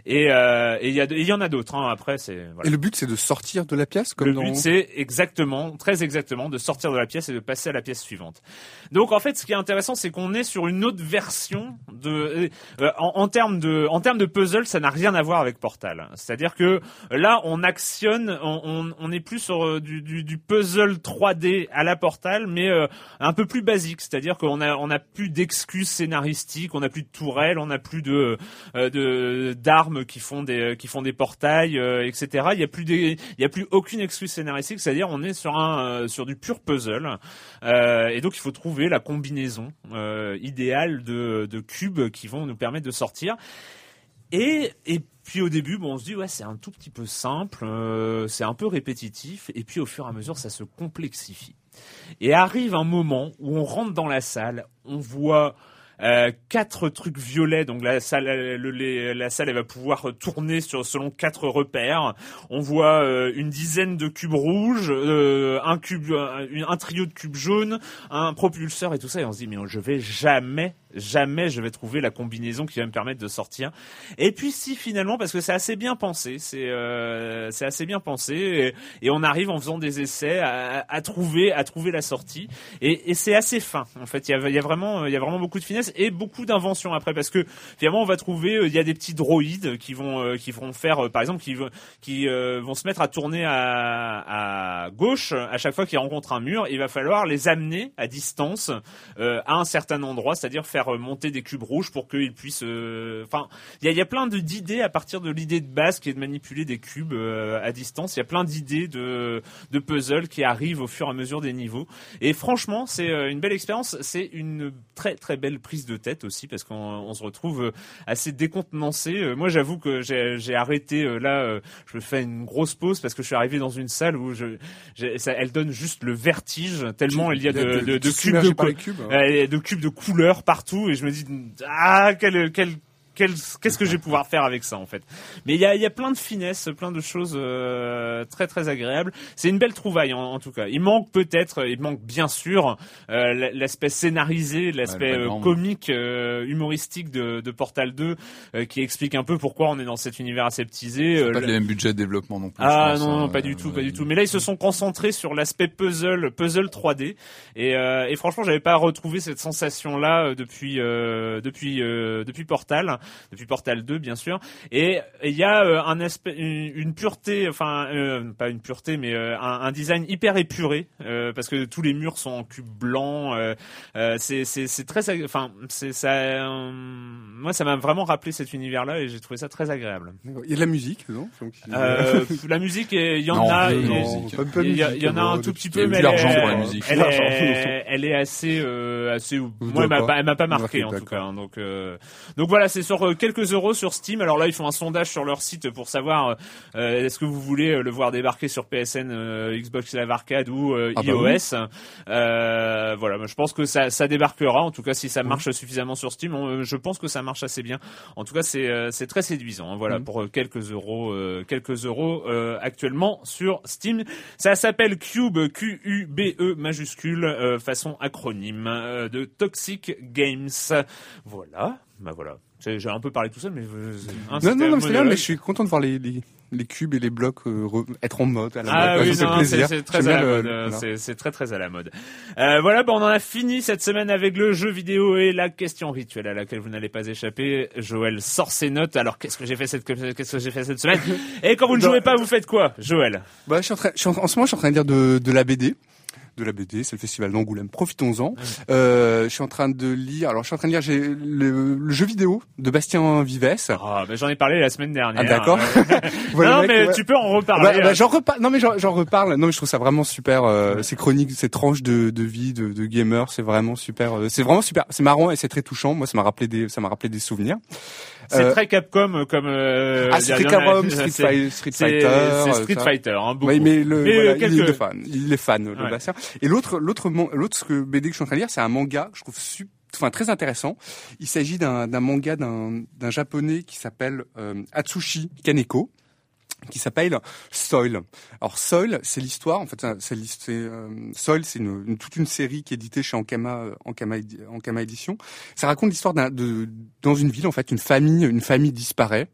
Et euh, et il y a et il y en a d'autres. Hein, après c'est voilà. Et le but, c'est de sortir de la pièce, comme Le dans... but, c'est exactement, très exactement, de sortir de la pièce et de passer à la pièce suivante. Donc, en fait, ce qui est intéressant, c'est qu'on est sur une autre version de, euh, en, en termes de, en termes de puzzle, ça n'a rien à voir avec Portal. C'est-à-dire que là, on actionne, on, on, on est plus sur euh, du, du, du puzzle 3D à la Portal, mais euh, un peu plus basique. C'est-à-dire qu'on a, on a plus d'excuses scénaristiques, on a plus de tourelles, on a plus de, euh, de d'armes qui font des, qui font des portails, euh, etc. Il y a plus il y a plus aucune excuse scénaristique. C'est-à-dire, on est sur un, euh, sur du pur puzzle. Euh, et donc il faut trouver la combinaison euh, idéale de, de cubes qui vont nous permettre de sortir. Et, et puis au début, bon, on se dit ouais c'est un tout petit peu simple, euh, c'est un peu répétitif, et puis au fur et à mesure ça se complexifie. Et arrive un moment où on rentre dans la salle, on voit euh, quatre trucs violets, donc la salle, euh, la salle elle va pouvoir tourner sur selon quatre repères. On voit euh, une dizaine de cubes rouges, euh, un cube, un, un trio de cubes jaunes, un propulseur et tout ça. Et on se dit mais je vais jamais, jamais je vais trouver la combinaison qui va me permettre de sortir. Et puis si finalement, parce que c'est assez bien pensé, c'est euh, c'est assez bien pensé, et, on arrive en faisant des essais à, à trouver à trouver la sortie. Et, et c'est assez fin en fait. Il y a, y a vraiment il y a vraiment beaucoup de finesse et beaucoup d'invention après parce que finalement on va trouver euh, il y a des petits droïdes qui vont euh, qui vont faire euh, par exemple qui qui vont se mettre à tourner à, à gauche à chaque fois qu'ils rencontrent un mur. Il va falloir les amener à distance à un certain endroit, c'est-à-dire faire faire monter des cubes rouges pour qu'ils puissent. Enfin, il y a, y a plein d'idées à partir de l'idée de base qui est de manipuler des cubes euh, à distance. Il y a plein d'idées de de puzzles qui arrivent au fur et à mesure des niveaux. Et franchement, c'est euh, une belle expérience. C'est une très très belle prise de tête aussi parce qu'on on se retrouve euh, assez décontenancé. Euh, Moi, j'avoue que j'ai arrêté euh, là. euh, Je fais une grosse pause parce que je suis arrivé dans une salle où je, ça, elle donne juste le vertige tellement il y a de, cubes de, cubes. hein. euh, de cubes de couleurs partout et je me dis ah quel quel qu'est-ce que je vais pouvoir faire avec ça en fait? Mais il y a, y a plein de finesses, plein de choses euh, très très agréables. C'est une belle trouvaille en, en tout cas. Il manque peut-être, il manque bien sûr euh, l'aspect scénarisé, l'aspect le euh, comique, euh, humoristique de, de Portal 2, euh, qui explique un peu pourquoi on est dans cet univers aseptisé. Euh, pas le- les mêmes budgets de développement non plus. ah pense, non, non, hein. pas du tout, pas du tout. Mais là, ils se sont concentrés sur l'aspect puzzle, puzzle 3D. Et, euh, et franchement, j'avais pas retrouvé cette sensation-là euh, depuis euh, depuis euh, depuis Portal, depuis Portal 2, bien sûr. Et il y a euh, un aspect, une, une pureté, enfin euh, pas une pureté, mais euh, un, un design hyper épuré, euh, parce que tous les murs sont en cube blanc. euh, euh, c'est c'est c'est très, enfin c'est ça. euh, moi, ça m'a vraiment rappelé cet univers-là et j'ai trouvé ça très agréable. Il y a de la musique, non? Euh, la musique, il y en Non, a. il- y, en a un tout petit peu, eu mais elle est, pour la musique. elle, est, elle est assez, euh, assez. Moi, elle m'a pas. pas, elle m'a pas marqué en tout cas. hein, donc, euh, donc voilà, c'est sur euh, quelques euros sur Steam. Alors là, ils font un sondage sur leur site pour savoir euh, est-ce que vous voulez euh, le voir débarquer sur PSN, euh, Xbox Live Arcade ou euh, Ah bah iOS. Voilà, mais je pense que ça, ça débarquera. En tout cas, si ça marche suffisamment sur Steam, on- je pense que ça marche assez bien. En tout cas, c'est c'est très séduisant. hein, voilà, Mhm. pour quelques euros, quelques euros actuellement sur Steam. Ça s'appelle Cube, Q-U-B-E majuscule, façon acronyme de Toxic Games. Voilà, bah voilà. J'ai un peu parlé tout seul, mais euh, hein, Non, non, un non, c'est bien, mais je suis content de voir les, les, les cubes et les blocs euh, re- être en mode. À la Ah mode. oui, c'est très à la mode. euh. C'est très très à la mode. Euh, voilà, bah, on en a fini cette semaine avec le jeu vidéo et la question rituelle à laquelle vous n'allez pas échapper. Joël sort ses notes. Alors qu'est-ce que j'ai fait cette qu'est-ce que j'ai fait cette semaine? Et quand vous ne jouez pas, vous faites quoi, Joël? Bah, je suis en, train, je suis en, en ce moment, je suis en train de lire de, de la BD. De la BD, c'est le festival d'Angoulême. Profitons-en. Euh, je suis en train de lire. Alors, je suis en train de lire j'ai le, le jeu vidéo de Bastien Vives. Ah, bah, j'en ai parlé la semaine dernière. Ah, d'accord. Euh, Voilà, non, mec, mais ouais. tu peux en reparler. Bah, bah, hein. j'en reparle. Non mais j'en j'en reparle. Non mais je trouve ça vraiment super. Euh, Ces chroniques, ces tranches de, de vie de, de gamer, c'est vraiment super. euh, c'est vraiment super. C'est marrant et c'est très touchant. Moi, ça m'a rappelé des, ça m'a rappelé des souvenirs. C'est euh, très Capcom comme. Euh, ah, c'est très Capcom, Street, Fighter, Street c'est- Fighter. C'est euh, Street. Fighter, hein, beaucoup. Oui, mais le, Mais, voilà, euh, quelques- il est fan. Il est fan, le. Bastien. Et l'autre, l'autre, l'autre ce que BD que je suis en train de lire, c'est un manga que je trouve sup- enfin très intéressant. Il s'agit d'un, manga d'un, d'un japonais qui s'appelle euh, Atsushi Kaneko qui s'appelle Soil. Alors Soil, c'est l'histoire. En fait, c'est, euh, Soil, c'est une, une- toute une série qui est éditée chez Ankama, Ankama, Ankama Édition. Ça raconte l'histoire d'un, dans une ville. En fait, une famille, une famille disparaît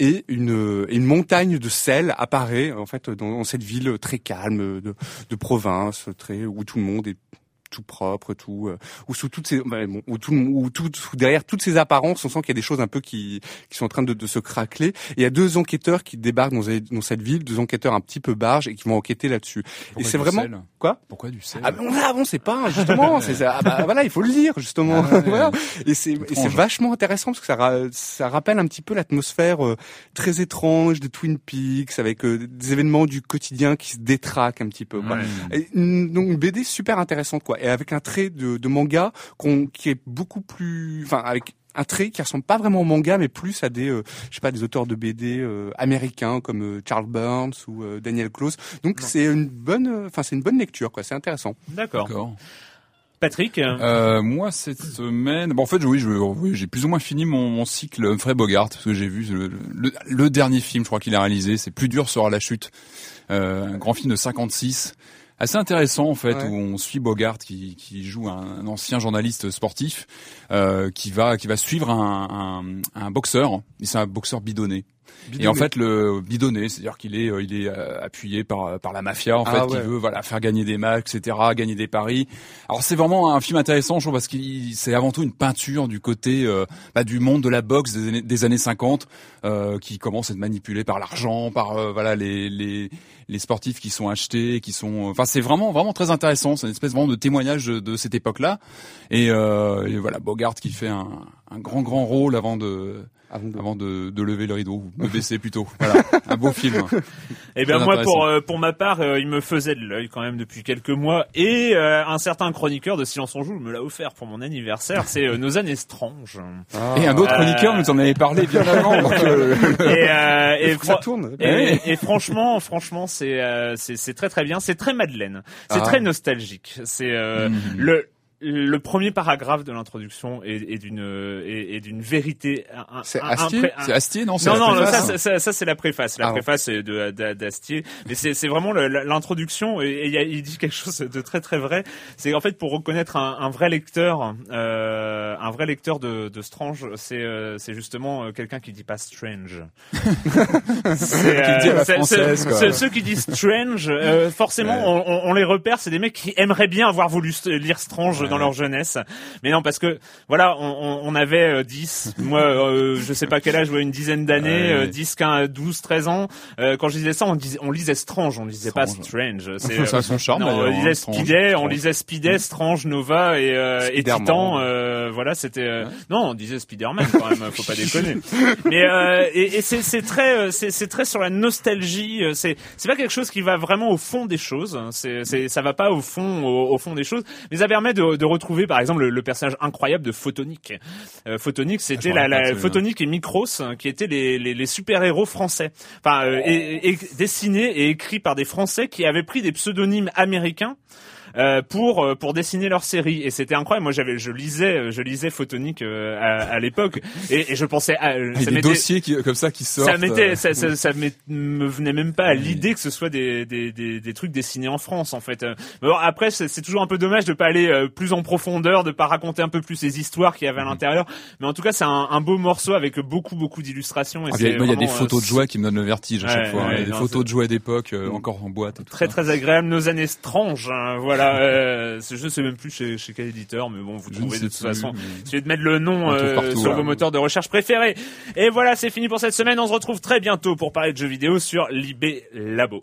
et une, une montagne de sel apparaît en fait dans, dans cette ville très calme de, de province, très où tout le monde est tout propre, tout euh, où sous toutes ces bon, où tout où tout derrière toutes ces apparences, on sent qu'il y a des choses un peu qui qui sont en train de, de se craqueler. Et il y a deux enquêteurs qui débarquent dans, dans cette ville, deux enquêteurs un petit peu barges et qui vont enquêter là-dessus. Et c'est vraiment quoi Pourquoi du sel ah bon, ah bon c'est pas justement c'est. Ah bah, voilà il faut le lire justement Ah ouais. voilà et c'est c'est vachement intéressant parce que ça ra- ça rappelle un petit peu l'atmosphère euh, très étrange de Twin Peaks avec euh, des événements du quotidien qui se détraquent un petit peu quoi. Ouais. Et, mm, donc une BD super intéressante quoi et avec un trait de, de manga qui est beaucoup plus enfin avec un trait qui ressemble pas vraiment au manga mais plus à des euh, je sais pas des auteurs de BD euh, américains comme euh, Charles Burns ou euh, Daniel Close. Donc c'est une bonne euh, enfin c'est une bonne lecture quoi. C'est intéressant. D'accord. Patrick. Euh, moi cette semaine, bon, en fait, oui, j'ai plus ou moins fini mon, mon cycle Humphrey Bogart parce que j'ai vu le, le, le dernier film, je crois qu'il a réalisé, c'est Plus dur sera la chute, euh, un grand film de 56, assez intéressant en fait Ouais. où on suit Bogart qui, qui joue un, un ancien journaliste sportif euh, qui va qui va suivre un, un, un boxeur, et c'est un boxeur bidonné. Et en fait, le bidonné, c'est-à-dire qu'il est, il est appuyé par par la mafia, en Ah fait, qui veut voilà faire gagner des matchs, etc., gagner des paris. Alors c'est vraiment un film intéressant, je trouve, parce qu'il c'est avant tout une peinture du côté euh, bah, du monde de la boxe des années, des années 50, euh, qui commence à être manipulé par l'argent, par euh, voilà les, les les sportifs qui sont achetés, qui sont, enfin c'est vraiment vraiment très intéressant. C'est une espèce vraiment de témoignage de, de cette époque-là. Et, euh, et voilà, Bogart qui fait un, un grand grand rôle avant de Avant de- avant de, de lever le rideau, ou de baisser plutôt. Voilà, un beau film. Eh bien moi pour euh, pour ma part, euh, il me faisait de l'œil quand même depuis quelques mois et euh, un certain chroniqueur de Silence on joue me l'a offert pour mon anniversaire. C'est euh, Nos années étranges. Et un autre chroniqueur nous en avait parlé bien avant. donc, euh, Et, euh, et, ça tourne. et, et franchement, franchement, c'est euh, c'est c'est très très bien. C'est très Madeleine. C'est Ah. très nostalgique. C'est euh, Mhm. le le premier paragraphe de l'introduction est, est d'une est, est d'une vérité. C'est Astier un- c'est Astier, non non, non, préface ça, ça, ça, ça, c'est la préface. La Ah préface est de d'A- d'Astier, mais c'est c'est vraiment l'introduction et, et il, y a- il dit quelque chose de très très vrai. C'est en fait pour reconnaître un, un vrai lecteur, euh, un vrai lecteur de, de Strange, c'est euh, c'est justement euh, quelqu'un qui dit pas strange. c'est c'est- ceux qui disent strange, euh, forcément, Ouais. on, on- les repère. C'est des mecs qui aimeraient bien avoir voulu lire Strange Ouais. Dans leur jeunesse, mais non parce que voilà, on, on, avait euh, 10, moi euh, je sais pas quel âge, une dizaine d'années, Ouais. euh, 10, 15, 12, 13 ans. Euh, quand je disais ça, on, disait, on lisait Strange, on lisait pas Strange. Strange. C'est, Ça a son charme, non, on lisait hein, Strange. Speeday, on Strange. lisait Speeday, Strange, Nova et, euh, et. Titan. euh, voilà, c'était euh, non, on disait Spider-Man quand même, faut pas déconner. Mais euh, et, et c'est, très, euh, c'est, très sur la nostalgie. euh, C'est, c'est pas quelque chose qui va vraiment au fond des choses. hein, C'est, c'est, ça va pas au fond, au, au fond des choses. Mais ça permet de, de retrouver, par exemple, le, le personnage incroyable de Photonic. Euh, Photonic, c'était me la, la. Photonic et Micros, hein, qui étaient les, les, les super-héros français. Enfin, euh, et, et dessinés et écrits par des Français qui avaient pris des pseudonymes américains. Euh, pour euh, pour dessiner leur série et c'était incroyable moi j'avais je lisais je lisais Photonic euh, à, à l'époque et, et je pensais à, y ça des dossiers qui, comme ça qui sortent. ça m'était, euh, ça, ça, ça me venait même pas à l'idée que ce soit des, des, des, des trucs dessinés en France en fait. Mais bon, après, c'est toujours un peu dommage de pas aller plus en profondeur, de pas raconter un peu plus les histoires qu'il y avait à l'intérieur. Mais en tout cas, c'est un, un beau morceau avec beaucoup beaucoup d'illustrations. Ah, il y a- des photos de jouets qui me donnent le vertige à chaque fois. hein. ouais, Il y a des non, photos de jouets d'époque, euh, encore en boîte. Et tout Très ça. très agréable, nos années stranges. hein, voilà, euh, je ne sais même plus chez, chez quel éditeur, mais bon, vous Je trouvez de toute façon. mais- de mettre le nom euh, partout, sur là. vos moteurs de recherche préférés. Et voilà, c'est fini pour cette semaine. On se retrouve très bientôt pour parler de jeux vidéo sur Libé Labo.